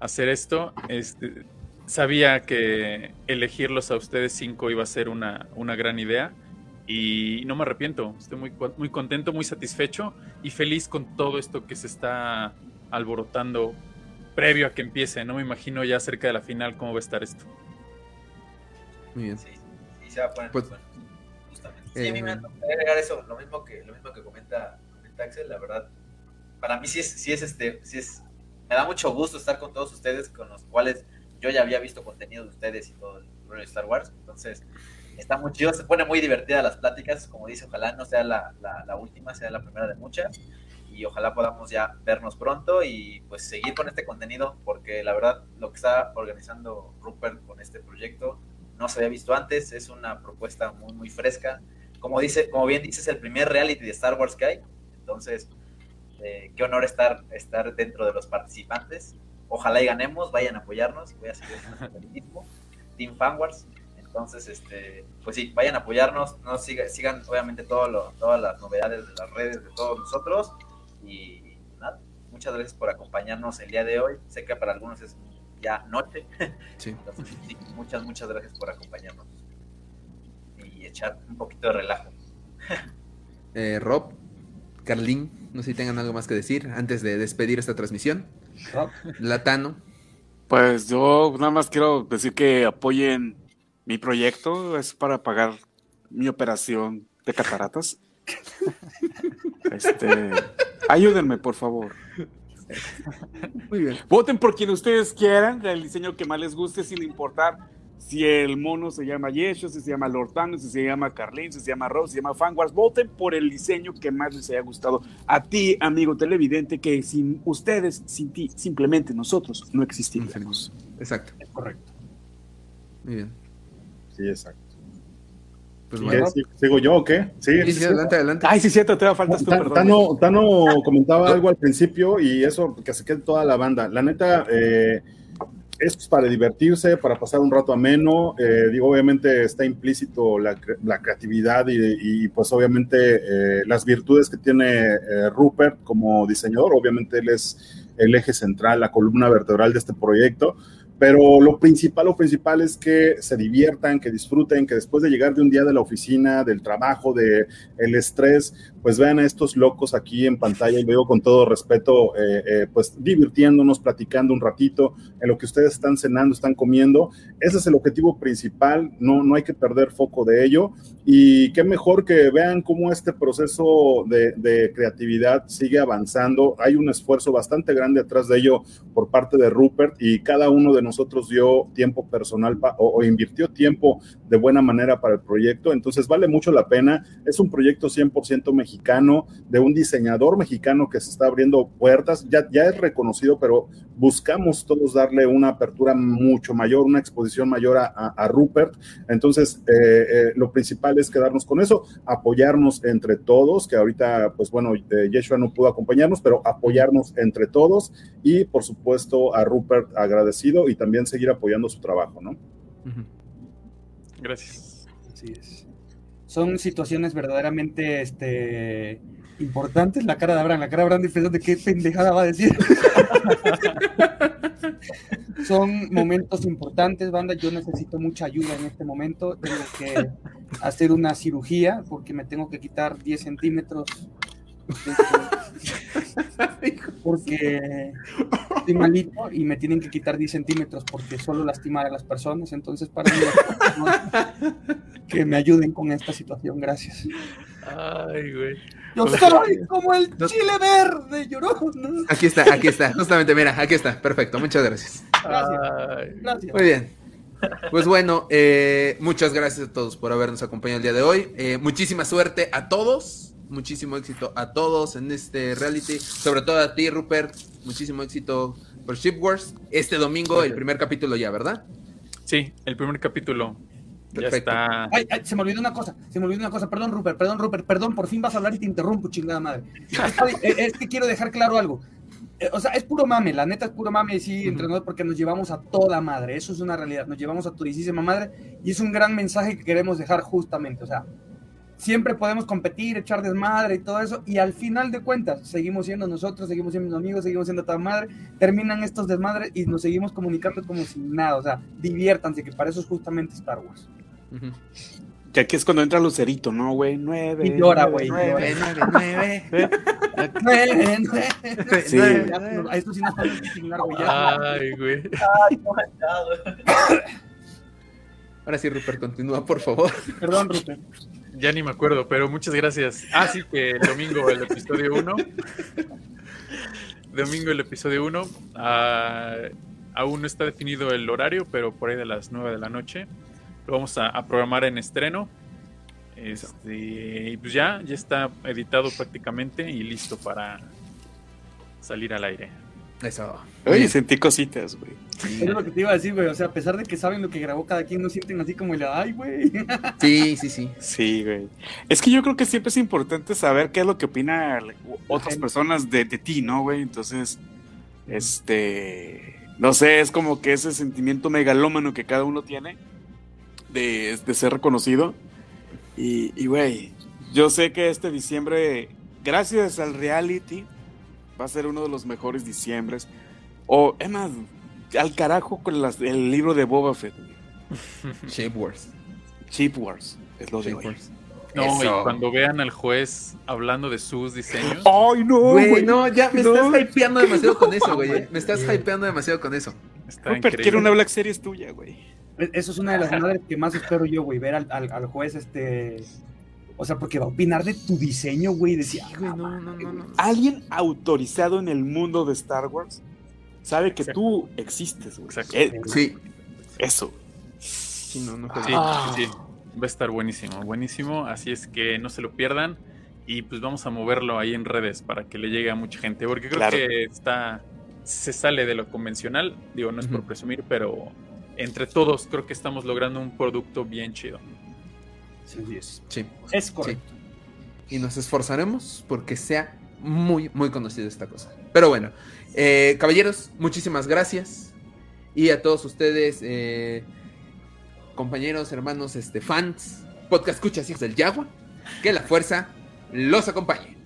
hacer esto. Este, sabía que elegirlos a ustedes cinco iba a ser una, una gran idea y no me arrepiento. Estoy muy, muy contento, muy satisfecho y feliz con todo esto que se está alborotando previo a que empiece. No me imagino ya cerca de la final cómo va a estar esto. Muy bien. Sí, sí se va a poner Pues, bueno, justamente. Sí, a mí me eh, gustaría agregar eso, lo mismo que, lo mismo que comenta, comenta Axel, la verdad, para mí sí es, sí es este, sí es, me da mucho gusto estar con todos ustedes, con los cuales yo ya había visto contenido de ustedes y todo el Star Wars, entonces está muy chido, se pone muy divertida las pláticas, como dice, ojalá no sea la, la, última, sea la primera de muchas, y ojalá podamos ya vernos pronto y pues seguir con este contenido, porque la verdad lo que está organizando Rupert con este proyecto no se había visto antes, es una propuesta muy muy fresca. Como dice, como bien dices, es el primer reality de Star Wars que hay. Entonces, eh, qué honor estar, estar dentro de los participantes. Ojalá y ganemos, vayan a apoyarnos, voy a seguir el mismo Team Fanwars. Entonces, este, pues sí, vayan a apoyarnos, no sigan, sigan obviamente todo lo- todas las novedades de las redes de todos nosotros. Y nada, muchas gracias por acompañarnos el día de hoy. Sé que para algunos es ya noche, Sí. entonces, sí, muchas, muchas gracias por acompañarnos y echar un poquito de relajo. eh, Rob, Carlín, no sé si tengan algo más que decir antes de despedir esta transmisión. Latano. Pues yo nada más quiero decir que apoyen mi proyecto, es para pagar mi operación de cataratas. este, ayúdenme, por favor. Muy bien. Voten por quien ustedes quieran, el diseño que más les guste, sin importar si el mono se llama Yeshua, si se llama Lortano, si se llama Carlin, si se llama Rose, si se llama Fanwars. Voten por el diseño que más les haya gustado. A ti, amigo televidente, que sin ustedes, sin ti, simplemente nosotros no existiríamos. Exacto. Es correcto. Muy bien. Sí, exacto. Pues bueno. ¿Sigo yo o qué? Sí, sí, adelante, adelante. Ay, sí, cierto, te faltas tú, perdón. Tano, Tano comentaba algo al principio y eso que se quede toda la banda. La neta, eh, es para divertirse, para pasar un rato ameno. Eh, digo, obviamente está implícito la, creatividad y, pues obviamente eh, las virtudes que tiene eh, Rupert como diseñador. Obviamente él es el eje central, la columna vertebral de este proyecto. Pero lo principal, lo principal es que se diviertan, que disfruten, que después de llegar de un día de la oficina, del trabajo, del el estrés, pues vean a estos locos aquí en pantalla y veo con todo respeto, eh, eh, pues divirtiéndonos, platicando un ratito en lo que ustedes están cenando, están comiendo. Ese es el objetivo principal, no, no hay que perder foco de ello. Y qué mejor que vean cómo este proceso de, de creatividad sigue avanzando. Hay un esfuerzo bastante grande atrás de ello por parte de Rupert y cada uno de nosotros dio tiempo personal o, invirtió tiempo de buena manera para el proyecto, entonces vale mucho la pena. Es un proyecto 100% mexicano, de un diseñador mexicano que se está abriendo puertas, ya, ya es reconocido, pero buscamos todos darle una apertura mucho mayor, una exposición mayor a, Rupert. Entonces, eh, eh, lo principal es quedarnos con eso, apoyarnos entre todos, que ahorita, pues bueno, eh, Yeshua no pudo acompañarnos, pero apoyarnos entre todos y, por supuesto, a Rupert agradecido y también seguir apoyando su trabajo, ¿no? Gracias. Así es. Son situaciones verdaderamente este, importantes. La cara de Abraham, la cara de Abraham de qué pendejada va a decir. Son momentos importantes, banda. Yo necesito mucha ayuda en este momento. Tengo que hacer una cirugía porque me tengo que quitar 10 centímetros porque estoy malito y me tienen que quitar 10 centímetros porque solo lastimar a las personas. Entonces, para mí, que me ayuden con esta situación. Gracias. Ay, güey. Yo soy como el chile verde, llorón. Aquí está, aquí está. Justamente, mira, aquí está. Perfecto. Muchas gracias. Gracias. Muy bien. Pues bueno, eh, muchas gracias a todos por habernos acompañado el día de hoy. Eh, muchísima suerte a todos muchísimo éxito a todos en este reality, sobre todo a ti, Rupert. Muchísimo éxito por Ship Wars. Este domingo, el primer capítulo ya, ¿verdad? Sí, el primer capítulo. Perfecto. Ya está... ay, se me olvidó una cosa, se me olvidó una cosa. Perdón, Rupert, perdón, Rupert, perdón, por fin vas a hablar y te interrumpo, chingada madre. es que quiero dejar claro algo. Eh, o sea, es puro mame, la neta es puro mame, sí, entrenador, porque nos llevamos a toda madre. Eso es una realidad, nos llevamos a todísima madre y es un gran mensaje que queremos dejar justamente. O sea, siempre podemos competir, echar desmadre y todo eso, y al final de cuentas seguimos siendo nosotros, seguimos siendo amigos, seguimos siendo toda madre, terminan estos desmadres y nos seguimos comunicando como si nada, o sea, diviértanse, que para eso es justamente Star Wars. Que aquí es cuando entra Lucerito, ¿no, güey? Nueve. Y llora, güey. Nueve, nueve, nueve. Nueve, nueve. Sí. A esto sí nos podemos indignar, güey. Ay, güey. Ay, no Ahora sí, Rupert, continúa, por favor. Perdón, Rupert. Ya ni me acuerdo, pero muchas gracias. Ah, sí, que domingo el episodio 1. Domingo el episodio 1. Ah, aún no está definido el horario, pero por ahí de las 9 de la noche. Lo vamos a, programar en estreno. Este, y pues ya, ya está editado prácticamente y listo para salir al aire. Eso. Oye, sentí cositas, güey. Es lo que te iba a decir, güey. O sea, a pesar de que saben lo que grabó cada quien, no sienten así como el ay, güey. Sí, sí, sí. Sí, güey. Es que yo creo que siempre es importante saber qué es lo que opinan otras personas de, ti, ¿no, güey? Entonces, este. No sé, es como que ese sentimiento megalómano que cada uno tiene de, ser reconocido. Y, güey, yo sé que este diciembre, gracias al reality, va a ser uno de los mejores diciembres. O, es más, al carajo con el libro de Boba Fett. Shape Wars. Shape Wars, es lo de No, y cuando vean al juez hablando de sus diseños. ¡Ay, no! Güey, no, ya me estás hypeando demasiado con eso, güey. Me estás hypeando demasiado con eso. Está quiero una Black Series tuya, güey. E, eso es una de las madres que más espero yo, güey, ver al, al, juez este. O sea, porque va a opinar de tu diseño, güey. Decía, güey, no, no, no, Alguien autorizado en el mundo de Star Wars sabe que tú existes, güey. Eh, sí. Eso. Sí, no, no, ah. sí, sí, Va a estar buenísimo, buenísimo. Así es que no se lo pierdan. Y pues vamos a moverlo ahí en redes para que le llegue a mucha gente. Porque creo que está. Se sale de lo convencional. Digo, no es por presumir, pero entre todos creo que estamos logrando un producto bien chido. Sí, es. Sí. Es correcto. Y nos esforzaremos porque sea muy, muy conocida esta cosa. Pero bueno, eh, caballeros, muchísimas gracias. Y a todos ustedes, eh, compañeros, hermanos, este, fans, podcast escuchas hijos del Yagua, que la fuerza los acompañe.